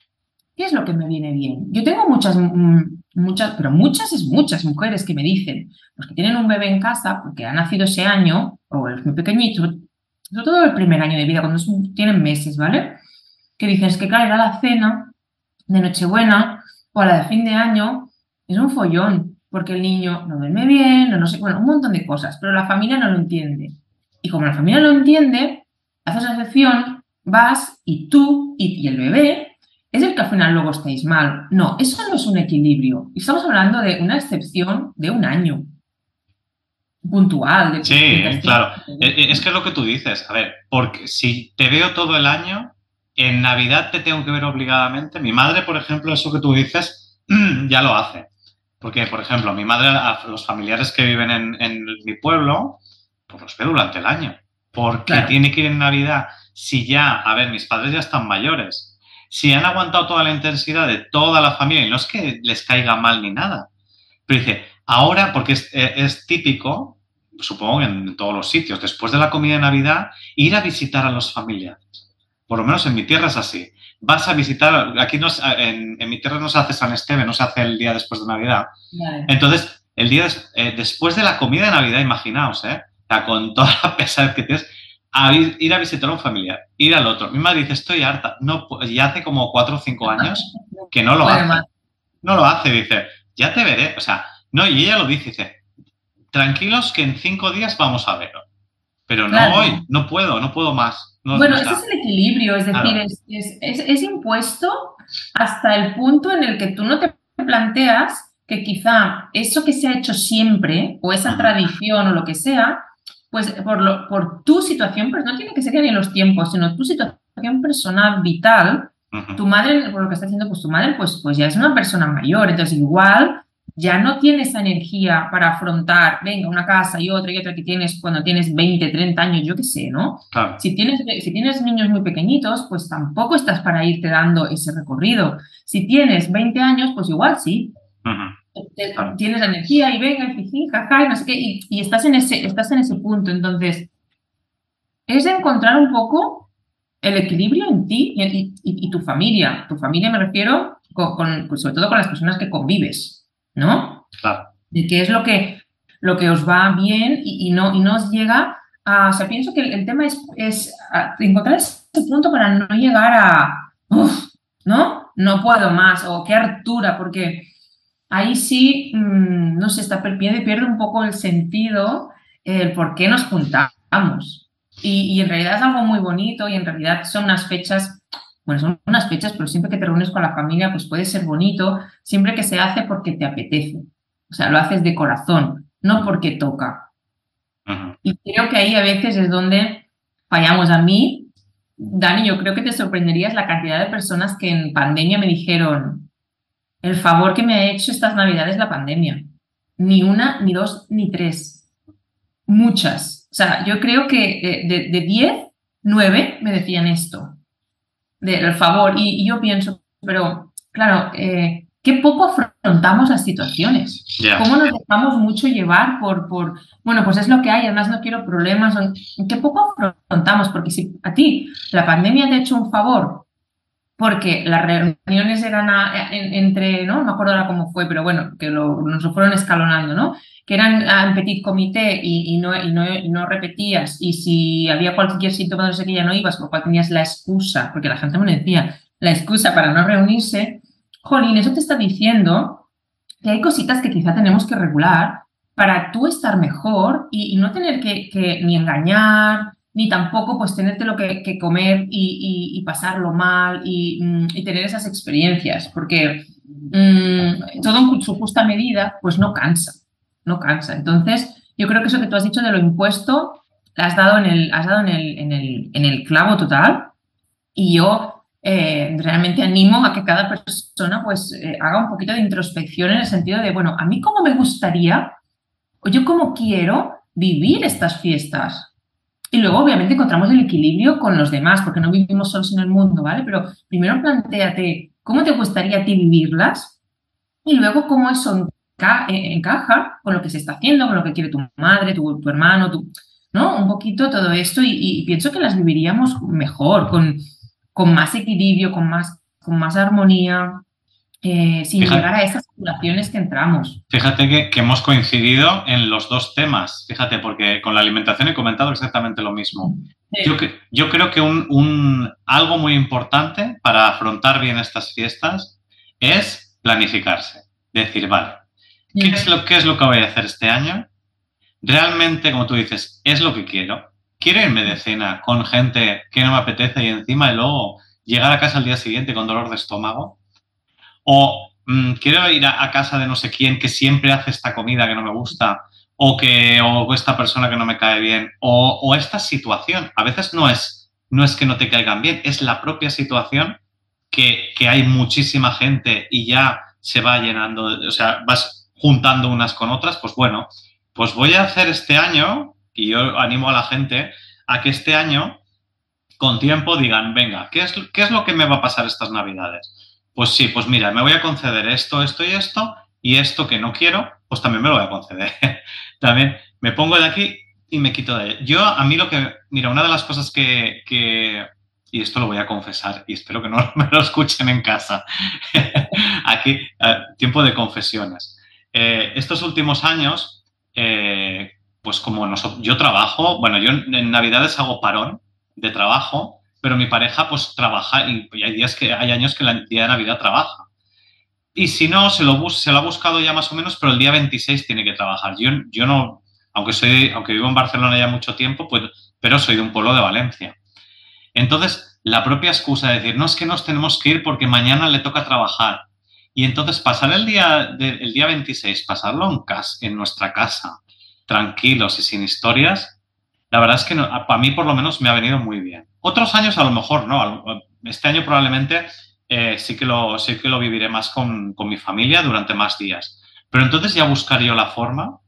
¿qué es lo que me viene bien? Yo tengo muchas, mm, muchas, pero muchas es muchas mujeres que me dicen, los que tienen un bebé en casa, porque ha nacido ese año, o es muy pequeñito, sobre todo el primer año de vida, cuando tienen meses, ¿vale? Que dicen, es que claro, a la cena de Nochebuena o a la de fin de año, es un follón, porque el niño no duerme bien, no, no sé, bueno, un montón de cosas, pero la familia no lo entiende. Y como la familia no lo entiende, haces la excepción, vas y tú y el bebé es el que al final luego estáis mal. No, eso no es un equilibrio. Estamos hablando de una excepción de un año puntual. sí, claro. Eh, eh, es que es lo que tú dices. A ver, porque si te veo todo el año, en Navidad te tengo que ver obligadamente. Mi madre, por ejemplo, eso que tú dices, ya lo hace. Porque, por ejemplo, mi madre, a los familiares que viven en, mi pueblo, pues los ve durante el año. Porque tiene que ir en Navidad. Si ya, a ver, mis padres ya están mayores si han aguantado toda la intensidad de toda la familia, y no es que les caiga mal ni nada, pero dice, ahora, porque es, eh, típico, supongo en todos los sitios, después de la comida de Navidad, ir a visitar a los familiares. Por lo menos en mi tierra es así. Vas a visitar, aquí no, en, en mi tierra no se hace San Esteban, no se hace el día después de Navidad. Entonces, el día eh, después de la comida de Navidad, imaginaos, ¿eh? con toda la pesadez que tienes, ir a visitar a un familiar, ir al otro. Mi madre dice, estoy harta. No, ya hace como cuatro o cinco años que no lo hace. No lo hace, dice, ya te veré. O sea, no, y ella lo dice, dice, tranquilos que en cinco días vamos a verlo. Pero no hoy, no puedo, no puedo más. bueno, ese es el equilibrio, es decir, es, impuesto hasta el punto en el que tú no te planteas que quizá eso que se ha hecho siempre, o esa tradición o lo que sea, pues por, lo, por tu situación, pero no tiene que ser ni en los tiempos, sino tu situación personal, vital, tu madre, por lo que está haciendo, pues tu madre, pues, pues ya es una persona mayor, entonces igual ya no tienes esa energía para afrontar, venga, una casa y otra y otra que tienes cuando tienes 20, 30 años, yo qué sé, ¿no? Si, tienes, si tienes niños muy pequeñitos, pues tampoco estás para irte dando ese recorrido. Si tienes 20 años, pues igual sí tienes la energía y venga, y jaja, y no sé qué, y, estás, en ese, estás en ese punto. Entonces, es encontrar un poco el equilibrio en ti y, tu familia. Tu familia me refiero con, pues sobre todo con las personas que convives, ¿no? Claro. De qué es lo que, lo que os va bien y, no, y no os llega a... O sea, pienso que el, tema es, es encontrar ese punto para no llegar a... ¿no? No puedo más o qué hartura, porque ahí sí, mm, no sé, está, pierde, pierde un poco el sentido, el por qué nos juntamos. Y, en realidad es algo muy bonito y en realidad son unas fechas, bueno, son unas fechas, pero siempre que te reúnes con la familia, pues puede ser bonito, siempre que se hace porque te apetece. O sea, lo haces de corazón, no porque toca. Y creo que ahí a veces es donde fallamos a mí. Dani, yo creo que te sorprenderías la cantidad de personas que en pandemia me dijeron, el favor que me ha hecho estas navidades la pandemia. Ni una, ni dos, ni tres. Muchas. O sea, yo creo que de, diez, nueve me decían esto. Del favor. Y, yo pienso, pero claro, eh, qué poco afrontamos las situaciones. Cómo nos dejamos mucho llevar por, por, bueno, pues es lo que hay, además no quiero problemas. Qué poco afrontamos, porque si a ti la pandemia te ha hecho un favor porque las reuniones eran entre, ¿no? No me acuerdo ahora cómo fue, pero bueno, que lo, nos lo fueron escalonando, ¿no? Que eran en petit comité y, no, y, no, repetías, y si había cualquier síntoma, no sé qué, ya no ibas, por lo cual tenías la excusa, porque la gente me decía, la excusa para no reunirse, jolín, eso te está diciendo que hay cositas que quizá tenemos que regular para tú estar mejor y, no tener que, que ni engañar, ni tampoco pues tenerte lo que, comer y, pasarlo mal mm, y, tener esas experiencias, porque mm, todo en su justa medida pues no cansa, no cansa. Entonces, yo creo que eso que tú has dicho de lo impuesto, has dado en el, has dado en el, en el, en el clavo total y yo eh, realmente animo a que cada persona pues eh, haga un poquito de introspección en el sentido de, bueno, a mí cómo me gustaría o yo cómo quiero vivir estas fiestas, Y luego, obviamente, encontramos el equilibrio con los demás, porque no vivimos solos en el mundo, ¿vale? Pero primero planteate cómo te gustaría a ti vivirlas y luego cómo eso eh, encaja con lo que se está haciendo, con lo que quiere tu madre, tu, hermano, tu, ¿no? Un poquito todo esto y, pienso que las viviríamos mejor, con, con más equilibrio, con más, con más armonía, eh, sin llegar a esas situaciones que entramos. Fíjate que, hemos coincidido en los dos temas, fíjate, porque con la alimentación he comentado exactamente lo mismo. Yo, yo, creo que un, algo muy importante para afrontar bien estas fiestas es planificarse. Decir, vale, ¿qué es, lo, ¿qué es lo que voy a hacer este año? Realmente, como tú dices, es lo que quiero. Quiero irme de cena con gente que no me apetece y encima y luego llegar a casa al día siguiente con dolor de estómago o mm, quiero ir a, casa de no sé quién que siempre hace esta comida que no me gusta, o que o esta persona que no me cae bien, o, esta situación. A veces no es, no es que no te caigan bien, es la propia situación que, hay muchísima gente y ya se va llenando, o sea, vas juntando unas con otras, pues bueno, pues voy a hacer este año, y yo animo a la gente a que este año, con tiempo, digan, venga, ¿qué es, qué es lo que me va a pasar estas navidades? Pues sí, pues mira, me voy a conceder esto, esto y esto, y esto que no quiero, pues también me lo voy a conceder. también me pongo de aquí y me quito de ahí. Yo, a mí lo que, mira, una de las cosas que, y esto lo voy a confesar, y espero que no me lo escuchen en casa, aquí, tiempo de confesiones. Eh, estos últimos años, eh, pues como yo trabajo, bueno, yo en Navidades hago parón de trabajo pero mi pareja pues trabaja y, hay días que hay años que el día de Navidad trabaja. Y si no, se lo, se lo ha buscado ya más o menos, pero el día 26 tiene que trabajar. Yo, yo no, aunque, soy, aunque vivo en Barcelona ya mucho tiempo, pues, pero soy de un pueblo de Valencia. Entonces, la propia excusa de decir, no es que nos tenemos que ir porque mañana le toca trabajar. Y entonces pasar el día, el día 26, pasarlo en, casa, en nuestra casa, tranquilos y sin historias, la verdad es que para mí por lo menos me ha venido muy bien. Otros años a lo mejor no. Este año probablemente eh, sí, que lo, sí que lo viviré más con, mi familia durante más días. Pero entonces ya buscaré la forma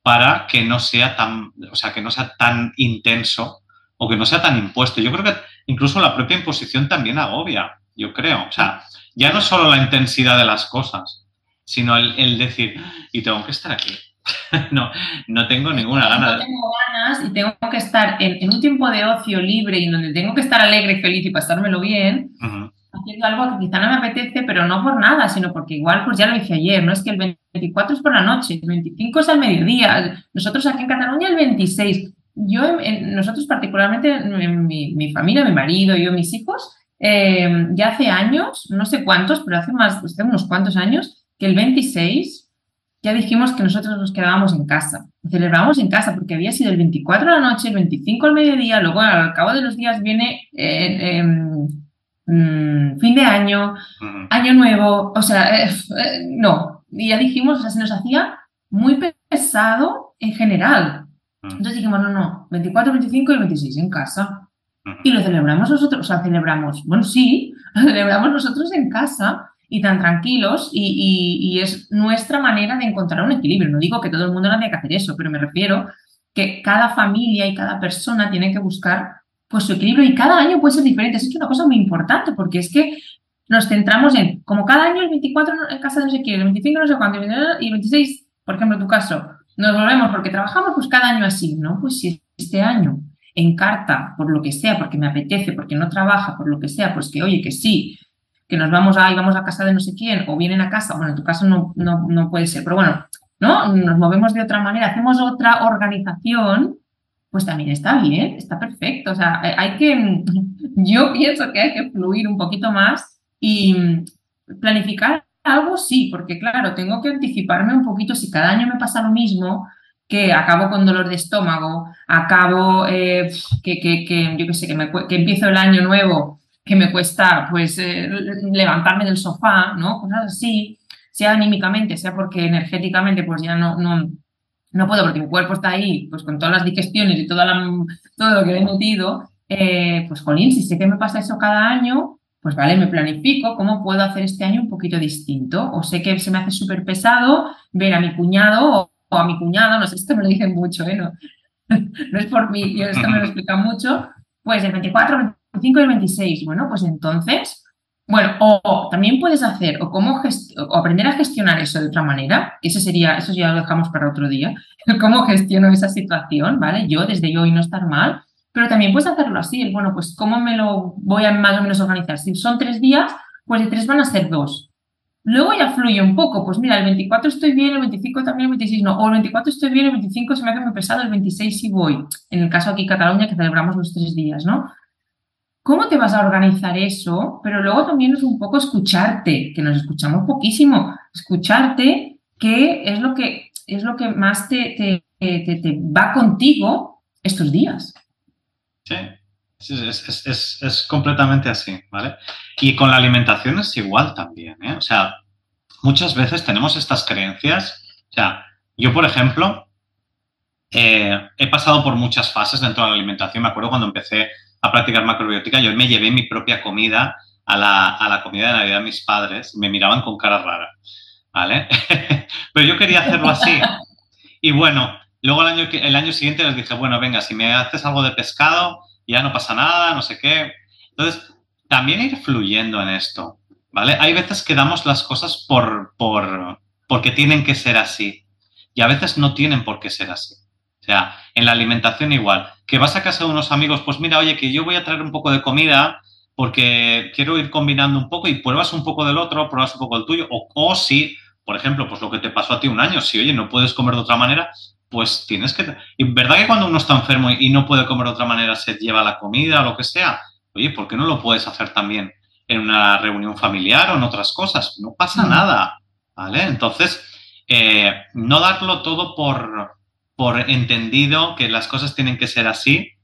para que no sea tan, o sea, que no sea tan intenso o que no sea tan impuesto. Yo creo que incluso la propia imposición también agobia, yo creo. O sea, ya no solo la intensidad de las cosas, sino el, el decir, y tengo que estar aquí, no, no tengo ninguna gana. No tengo ganas y tengo que estar en, un tiempo de ocio libre y donde tengo que estar alegre y feliz y pasármelo bien, haciendo algo que quizá no me apetece, pero no por nada, sino porque igual pues ya lo hice ayer, no es que el 24 es por la noche, el 25 es al mediodía, nosotros aquí en Cataluña el 26. Yo, nosotros particularmente, en mi, familia, mi marido, yo, mis hijos, eh, ya hace años, no sé cuántos, pero hace más, pues, hace unos cuantos años, que el 26 ya dijimos que nosotros nos quedábamos en casa. Celebramos en casa porque había sido el 24 de la noche, el 25 al mediodía, luego al cabo de los días viene eh, em, mm, fin de año, año nuevo, o sea, eh, eh, no. Y ya dijimos, o sea, se nos hacía muy pesado en general. Entonces dijimos, no, no, 24, 25 y 26 en casa. Y lo celebramos nosotros, o sea, celebramos, bueno, sí, lo celebramos nosotros en casa y tan tranquilos y, es nuestra manera de encontrar un equilibrio. No digo que todo el mundo tenga que hacer eso, pero me refiero que cada familia y cada persona tiene que buscar pues su equilibrio y cada año puede ser diferente. Es una cosa muy importante porque es que nos centramos en, como cada año el 24 en casa de no sé quién, el 25 no sé cuánto y el 26, por ejemplo, en tu caso, nos volvemos porque trabajamos pues cada año así, ¿no? Pues si este año en carta, por lo que sea, porque me apetece, porque no trabaja, por lo que sea, pues que oye, que sí, que nos vamos a, vamos a casa de no sé quién o vienen a casa, bueno, en tu caso no, no, no puede ser, pero bueno, ¿no? Nos movemos de otra manera, hacemos otra organización, pues también está bien, está perfecto. O sea, hay que, yo pienso que hay que fluir un poquito más y planificar algo, sí, porque claro, tengo que anticiparme un poquito. Si cada año me pasa lo mismo, que acabo con dolor de estómago, acabo eh, que, que, que, yo qué sé, que, me, que empiezo el año nuevo que me cuesta pues eh, levantarme del sofá, ¿no? Cosas así, sea anímicamente, sea porque energéticamente pues ya no, no, no puedo porque mi cuerpo está ahí pues con todas las digestiones y toda la, todo lo que he metido, eh, pues jolín, si sé que me pasa eso cada año, pues vale, me planifico cómo puedo hacer este año un poquito distinto. O sé que se me hace súper pesado ver a mi cuñado o, a mi cuñada, no sé, esto me lo dicen mucho, ¿eh? no es por mí, esto me lo explica mucho, pues el 24, 25 y el 26. Bueno, pues entonces, bueno, o, también puedes hacer, o cómo o aprender a gestionar eso de otra manera, eso sería, eso ya lo dejamos para otro día, cómo gestiono esa situación, ¿vale? Yo desde yo y no estar mal, pero también puedes hacerlo así, el, bueno, pues cómo me lo voy a más o menos organizar. Si son tres días, pues de tres van a ser dos. Luego ya fluye un poco, pues mira, el 24 estoy bien, el 25 también, el 26 no, o el 24 estoy bien, el 25 se me hace muy pesado, el 26 sí voy. En el caso aquí Cataluña, que celebramos los tres días, ¿no? ¿Cómo te vas a organizar eso? Pero luego también es un poco escucharte, que nos escuchamos poquísimo, escucharte qué es lo que, es lo que más te, te, te, va contigo estos días. Sí, es, es, es, completamente así, ¿vale? Y con la alimentación es igual también, ¿eh? O sea, muchas veces tenemos estas creencias. O sea, yo, por ejemplo, eh, he pasado por muchas fases dentro de la alimentación. Me acuerdo cuando empecé a practicar macrobiótica, yo me llevé mi propia comida a la, a la comida de Navidad de mis padres. Me miraban con cara rara, ¿vale? Pero yo quería hacerlo así. Y bueno, luego el año, el año siguiente les dije, bueno, venga, si me haces algo de pescado, ya no pasa nada, no sé qué. Entonces, también ir fluyendo en esto, ¿vale? Hay veces que damos las cosas por, por, porque tienen que ser así y a veces no tienen por qué ser así. O sea, en la alimentación igual, que vas a casa de unos amigos, pues mira, oye, que yo voy a traer un poco de comida porque quiero ir combinando un poco y pruebas un poco del otro, pruebas un poco del tuyo, o, o si, por ejemplo, pues lo que te pasó a ti un año, si oye, no puedes comer de otra manera, pues tienes que... Y verdad que cuando uno está enfermo y no puede comer de otra manera, se lleva la comida o lo que sea. Oye, ¿por qué no lo puedes hacer también en una reunión familiar o en otras cosas? No pasa nada, ¿vale? Entonces, eh, no darlo todo por, por entendido que las cosas tienen que ser así,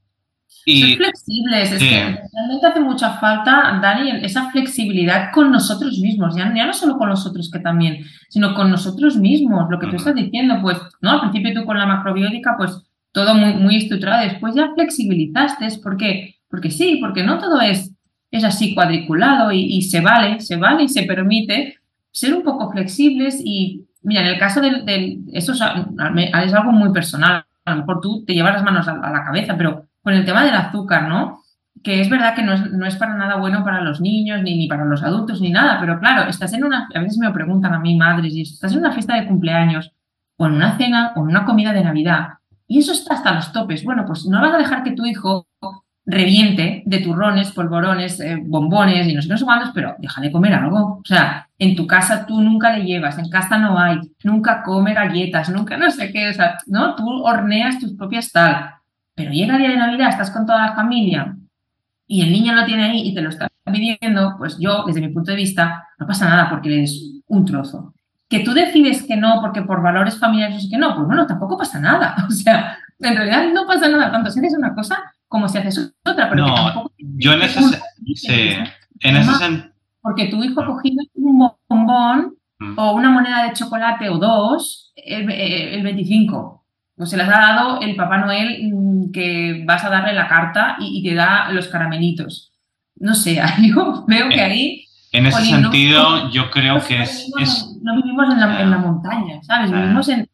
y, flexibles, es que realmente hace mucha falta, Dani, esa flexibilidad con nosotros mismos, ya, no solo con los otros que también, sino con nosotros mismos, lo que tú estás diciendo, pues, ¿no? Al principio tú con la macrobiótica, pues todo muy, muy estructurado, después ya flexibilizaste, ¿por qué? Porque sí, porque no todo es, es así cuadriculado y, se vale, se vale y se permite ser un poco flexibles y, mira, en el caso del, eso es, algo muy personal, a lo mejor tú te llevas las manos a la cabeza, pero con el tema del azúcar, ¿no? Que es verdad que no es, no es para nada bueno para los niños, ni, ni, para los adultos, ni nada, pero claro, estás en una, a veces me preguntan a mí madres, y estás en una fiesta de cumpleaños, o en una cena, o en una comida de Navidad, y eso está hasta los topes. Bueno, pues no vas a dejar que tu hijo reviente de turrones, polvorones, eh, bombones y no sé qué, no sé cuántos, pero déjale comer algo. O sea, en tu casa tú nunca le llevas, en casa no hay, nunca come galletas, nunca no sé qué, o sea, ¿no? Tú horneas tus propias tal. Pero llega el día de Navidad, estás con toda la familia y el niño lo tiene ahí y te lo está pidiendo, pues yo, desde mi punto de vista, no pasa nada porque le des un trozo. Que tú decides que no porque por valores familiares que no, pues bueno, tampoco pasa nada. O sea, en realidad no pasa nada tanto si haces una cosa como si haces otra, pero no, tampoco... Yo en ese, sí, en ese Porque tu hijo ha cogido un bombón mm. o una moneda de chocolate o dos el, el 25 pues se las ha dado el Papá Noel mm, que vas a darle la carta y, te da los caramelitos. No sé, yo veo que ahí... En ese sentido, yo creo que es, no, vivimos en la, en la, montaña, ¿sabes? Vivimos en...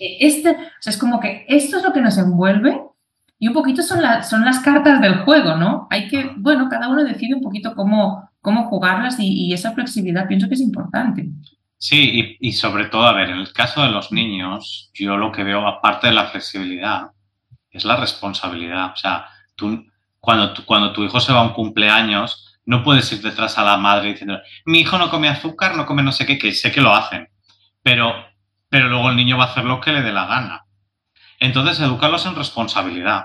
E, este, o sea, es como que esto es lo que nos envuelve y un poquito son, son las cartas del juego, ¿no? Hay que, bueno, cada uno decide un poquito cómo, cómo jugarlas y, y esa flexibilidad pienso que es importante. Sí, y, sobre todo, a ver, en el caso de los niños, yo lo que veo, aparte de la flexibilidad, es la responsabilidad. O sea, tú, cuando, tu, cuando tu hijo se va a un cumpleaños, no puedes ir detrás a la madre diciendo, mi hijo no come azúcar, no come no sé qué, que sé que lo hacen, pero, pero luego el niño va a hacer lo que le dé la gana. Entonces, educarlos en responsabilidad.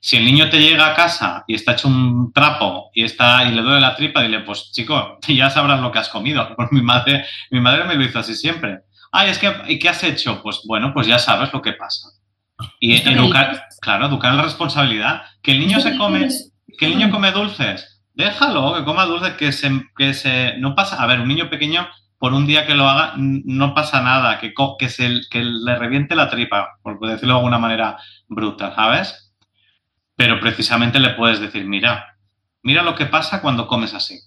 Si el niño te llega a casa y está hecho un trapo y está y le duele la tripa, dile, pues chico, ya sabrás lo que has comido. Pues mi madre, mi madre me lo hizo así siempre. Ay, es que, ¿y qué has hecho? Pues bueno, pues ya sabes lo que pasa. Y educar, claro, educar en la responsabilidad. Que el niño se come, que el niño come dulces, déjalo, que coma dulces, que se, que se, no pasa, a ver, un niño pequeño, por un día que lo haga, no pasa nada, que, que, se, que le reviente la tripa, por decirlo de alguna manera bruta, ¿sabes? Pero precisamente le puedes decir, mira, mira lo que pasa cuando comes así.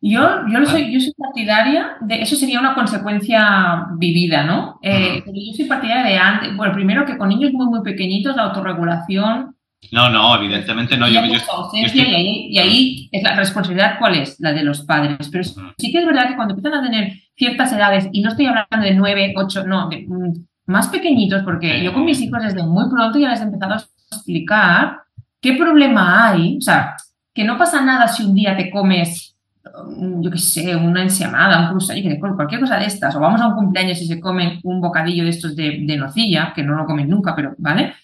Yo, yo, soy, yo soy partidaria de, eso sería una consecuencia vivida, ¿no? Eh, pero yo soy partidaria de antes, bueno, primero que con niños muy, muy pequeñitos la autorregulación... No, no, evidentemente no. Yo, y, ahí, es la responsabilidad, ¿cuál es? La de los padres. Pero sí que es verdad que cuando empiezan a tener ciertas edades, y no estoy hablando de nueve, ocho, no, de, mm, más pequeñitos, porque yo con mis hijos desde muy pronto ya les he empezado a explicar qué problema hay, o sea, que no pasa nada si un día te comes Mm, yo qué sé, una ensamada, un cruzado, cualquier cosa de estas, o vamos a un cumpleaños y se comen un bocadillo de estos de, de nocilla, que no lo comen nunca, pero, ¿vale?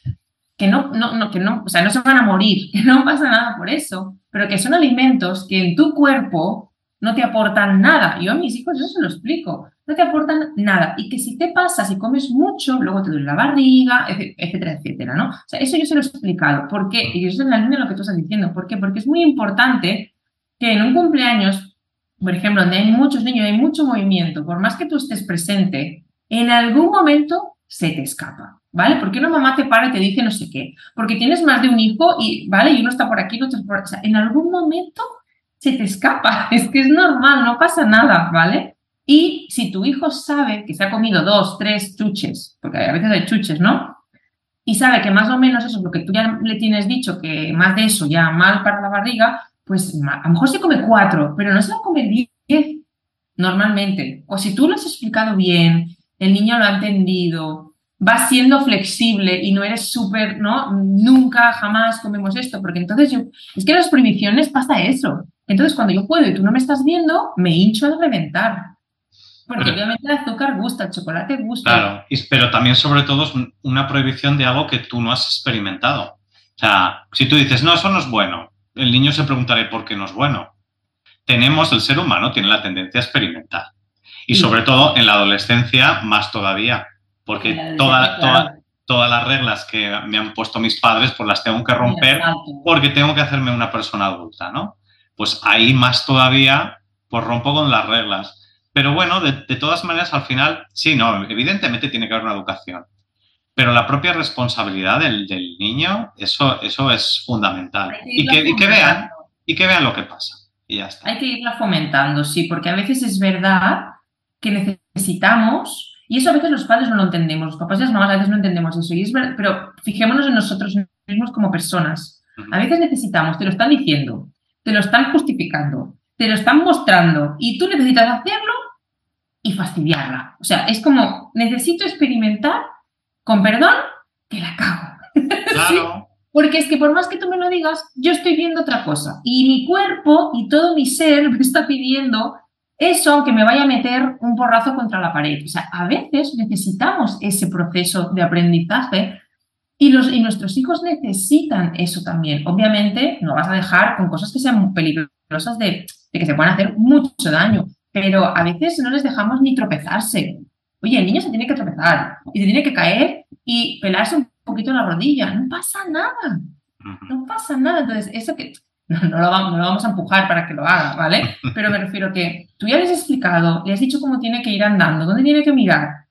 Que no, no, no, que no, o sea, no se van a morir, que no pasa nada por eso, pero que son alimentos que en tu cuerpo no te aportan nada. Yo a mis hijos eso se lo explico, no te aportan nada. Y que si te pasa, si comes mucho, luego te duele la barriga, etcétera, etcétera, ¿no? Eso yo se lo he explicado. ¿Por qué? Y eso es en la línea de lo que tú estás diciendo. ¿Por qué? Porque es muy importante que en un cumpleaños, por ejemplo, donde hay muchos niños, hay mucho movimiento, por más que tú estés presente, en algún momento se te escapa, ¿vale? Porque una mamá te para y te dice no sé qué, porque tienes más de un hijo y, ¿vale? Y uno está por aquí, otro está por. O sea, en algún momento se te escapa, es que es normal, no pasa nada, ¿vale? Y si tu hijo sabe que se ha comido dos, tres chuches, porque a veces hay chuches, ¿no? Y sabe que más o menos eso es lo que tú ya le tienes dicho, que más de eso ya mal para la barriga, pues a lo mejor se come cuatro, pero no se va a comer diez normalmente. O si tú lo has explicado bien, el niño lo ha entendido, va siendo flexible y no eres súper, ¿no? Nunca, jamás comemos esto, porque entonces yo, es que en las prohibiciones pasa eso. Entonces cuando yo puedo y tú no me estás viendo, me hincho a reventar. Porque obviamente el azúcar gusta, el chocolate gusta. Claro, pero también sobre todo es una prohibición de algo que tú no has experimentado. O sea, si tú dices, no, eso no es bueno, el niño se preguntará por qué no es bueno. Tenemos, el ser humano tiene la tendencia a experimentar. Y sobre todo en la adolescencia, más todavía. Porque todas las reglas que me han puesto mis padres, pues las tengo que romper porque tengo que hacerme una persona adulta, ¿no? Pues ahí más todavía, pues rompo con las reglas. Pero bueno, de, todas maneras, al final, sí, no, evidentemente tiene que haber una educación. Pero la propia responsabilidad del, niño, eso, eso es fundamental. y, que, que, vean, y que vean lo que pasa. Y ya está. Hay que irla fomentando, sí, porque a veces es verdad que necesitamos, y eso a veces los padres no lo entendemos, los papás y las mamás a veces no entendemos eso, y es verdad, pero fijémonos en nosotros mismos como personas. A veces necesitamos, te lo están diciendo, te lo están justificando, te lo están mostrando, y tú necesitas hacerlo y fastidiarla. O sea, es como, necesito experimentar con perdón, que la cago. Claro. Porque es que por más que tú me lo digas, yo estoy viendo otra cosa. Y mi cuerpo y todo mi ser me está pidiendo eso, aunque me vaya a meter un porrazo contra la pared. O sea, a veces necesitamos ese proceso de aprendizaje y, los, y nuestros hijos necesitan eso también. Obviamente, no vas a dejar con cosas que sean peligrosas de, de que se puedan hacer mucho daño, pero a veces no les dejamos ni tropezarse. Oye, el niño se tiene que tropezar y se tiene que caer y pelarse un poquito la rodilla. No pasa nada. No pasa nada. Entonces, eso que no, lo vamos, a empujar para que lo haga, ¿vale? Pero me refiero que tú ya le has explicado, le has dicho cómo tiene que ir andando, dónde tiene que mirar.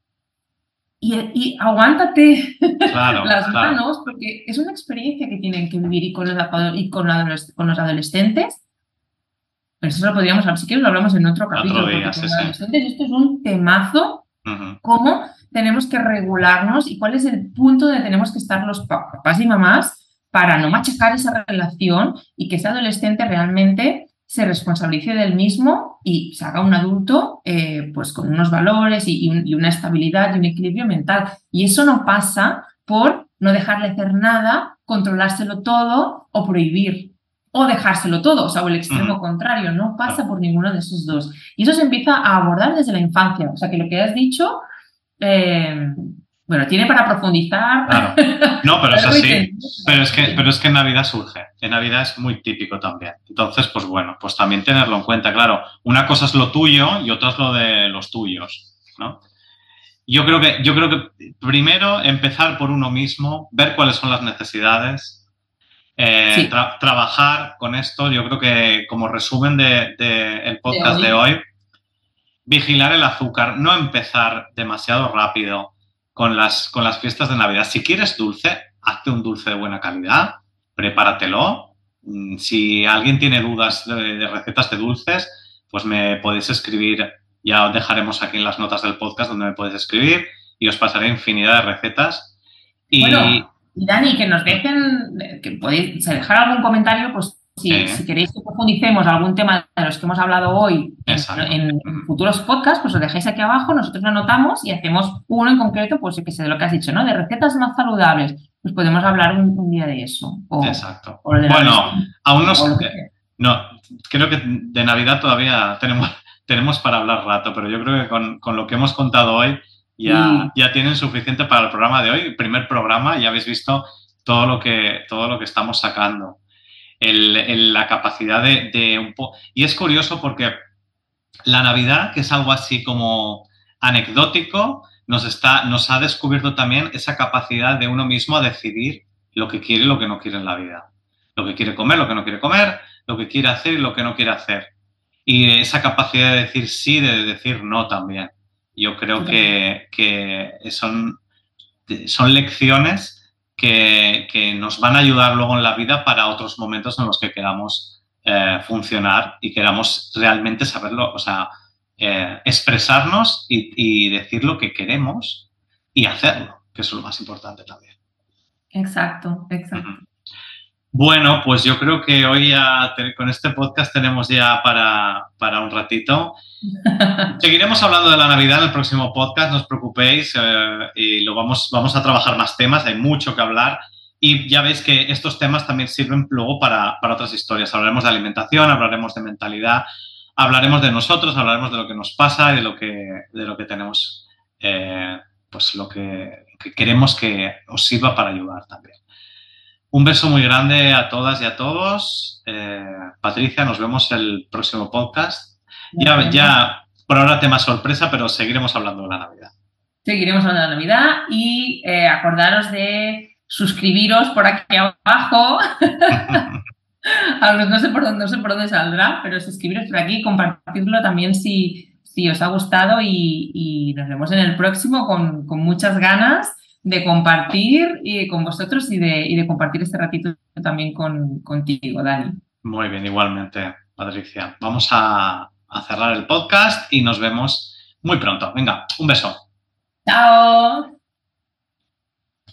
Y, aguántate las manos, porque es una experiencia que tienen que vivir y con los, y con, con los adolescentes. Pero eso lo podríamos hablar, si quieres lo hablamos en otro capítulo. esto es un temazo cómo tenemos que regularnos y cuál es el punto donde tenemos que estar los papás y mamás para no machacar esa relación y que ese adolescente realmente se responsabilice del mismo y se haga un adulto eh, pues con unos valores y, una estabilidad y un equilibrio mental. Y eso no pasa por no dejarle hacer nada, controlárselo todo o prohibir o dejárselo todo, o sea, o el extremo contrario, no pasa por ninguno de esos dos. Y eso se empieza a abordar desde la infancia, o sea, que lo que has dicho, eh, bueno, tiene para profundizar. Claro. No, pero es así. Pero es, que, pero es que en Navidad surge, en Navidad es muy típico también. Entonces, pues bueno, pues también tenerlo en cuenta, claro, una cosa es lo tuyo y otra es lo de los tuyos, ¿no? Yo creo que, yo creo que primero empezar por uno mismo, ver cuáles son las necesidades, eh, trabajar con esto, yo creo que como resumen del de, el podcast de hoy. vigilar el azúcar, no empezar demasiado rápido con las, con las fiestas de Navidad. Si quieres dulce, hazte un dulce de buena calidad, prepáratelo. Mm, si alguien tiene dudas de, recetas de dulces, pues me podéis escribir, ya os dejaremos aquí en las notas del podcast donde me podéis escribir y os pasaré infinidad de recetas. Y, bueno, Dani, que nos dejen, que podéis dejar algún comentario, pues si, queréis que profundicemos algún tema de los que hemos hablado hoy en, futuros podcasts, pues os dejáis aquí abajo, nosotros lo anotamos y hacemos uno en concreto, pues que sé de lo que has dicho, ¿no? De recetas más saludables. Pues podemos hablar un, día de eso. Exacto. bueno, aún no, no, creo que de Navidad todavía tenemos, tenemos para hablar rato, pero yo creo que con, con lo que hemos contado hoy ya, ya tienen suficiente para el programa de hoy. El primer programa, ya habéis visto todo lo que, todo lo que estamos sacando la capacidad de, un poco... Y es curioso porque la Navidad, que es algo así como anecdótico, nos, está, nos ha descubierto también esa capacidad de uno mismo a decidir lo que quiere y lo que no quiere en la vida. Lo que quiere comer, lo que no quiere comer, lo que quiere hacer y lo que no quiere hacer. Y esa capacidad de decir sí, de decir no también. Yo creo que, que son, son lecciones que, nos van a ayudar luego en la vida para otros momentos en los que queramos eh, funcionar y queramos realmente saberlo, o sea, eh, expresarnos y, decir lo que queremos y hacerlo, que es lo más importante también. Exacto, exacto. Bueno, pues yo creo que hoy ya con este podcast tenemos ya para, para un ratito. Seguiremos hablando de la Navidad en el próximo podcast, no os preocupéis, eh, y lo vamos, vamos a trabajar más temas, hay mucho que hablar. Y ya veis que estos temas también sirven luego para, para otras historias. Hablaremos de alimentación, hablaremos de mentalidad, hablaremos de nosotros, hablaremos de lo que nos pasa y de lo que, de lo que tenemos, eh, pues lo que, que queremos que os sirva para ayudar también. Un beso muy grande a todas y a todos. Eh, Patricia, nos vemos el próximo podcast. Ya, ya, por ahora tema sorpresa, pero seguiremos hablando de la Navidad. Seguiremos hablando de la Navidad y eh, acordaros de suscribiros por aquí abajo. no, sé por dónde, no sé por dónde saldrá, pero suscribiros por aquí y compartirlo también si, si os ha gustado y, nos vemos en el próximo con, con muchas ganas de compartir y con vosotros y de, y de compartir este ratito también con, contigo, Dani. Muy bien, igualmente, Patricia. Vamos a, a cerrar el podcast y nos vemos muy pronto. Venga, un beso. Chao.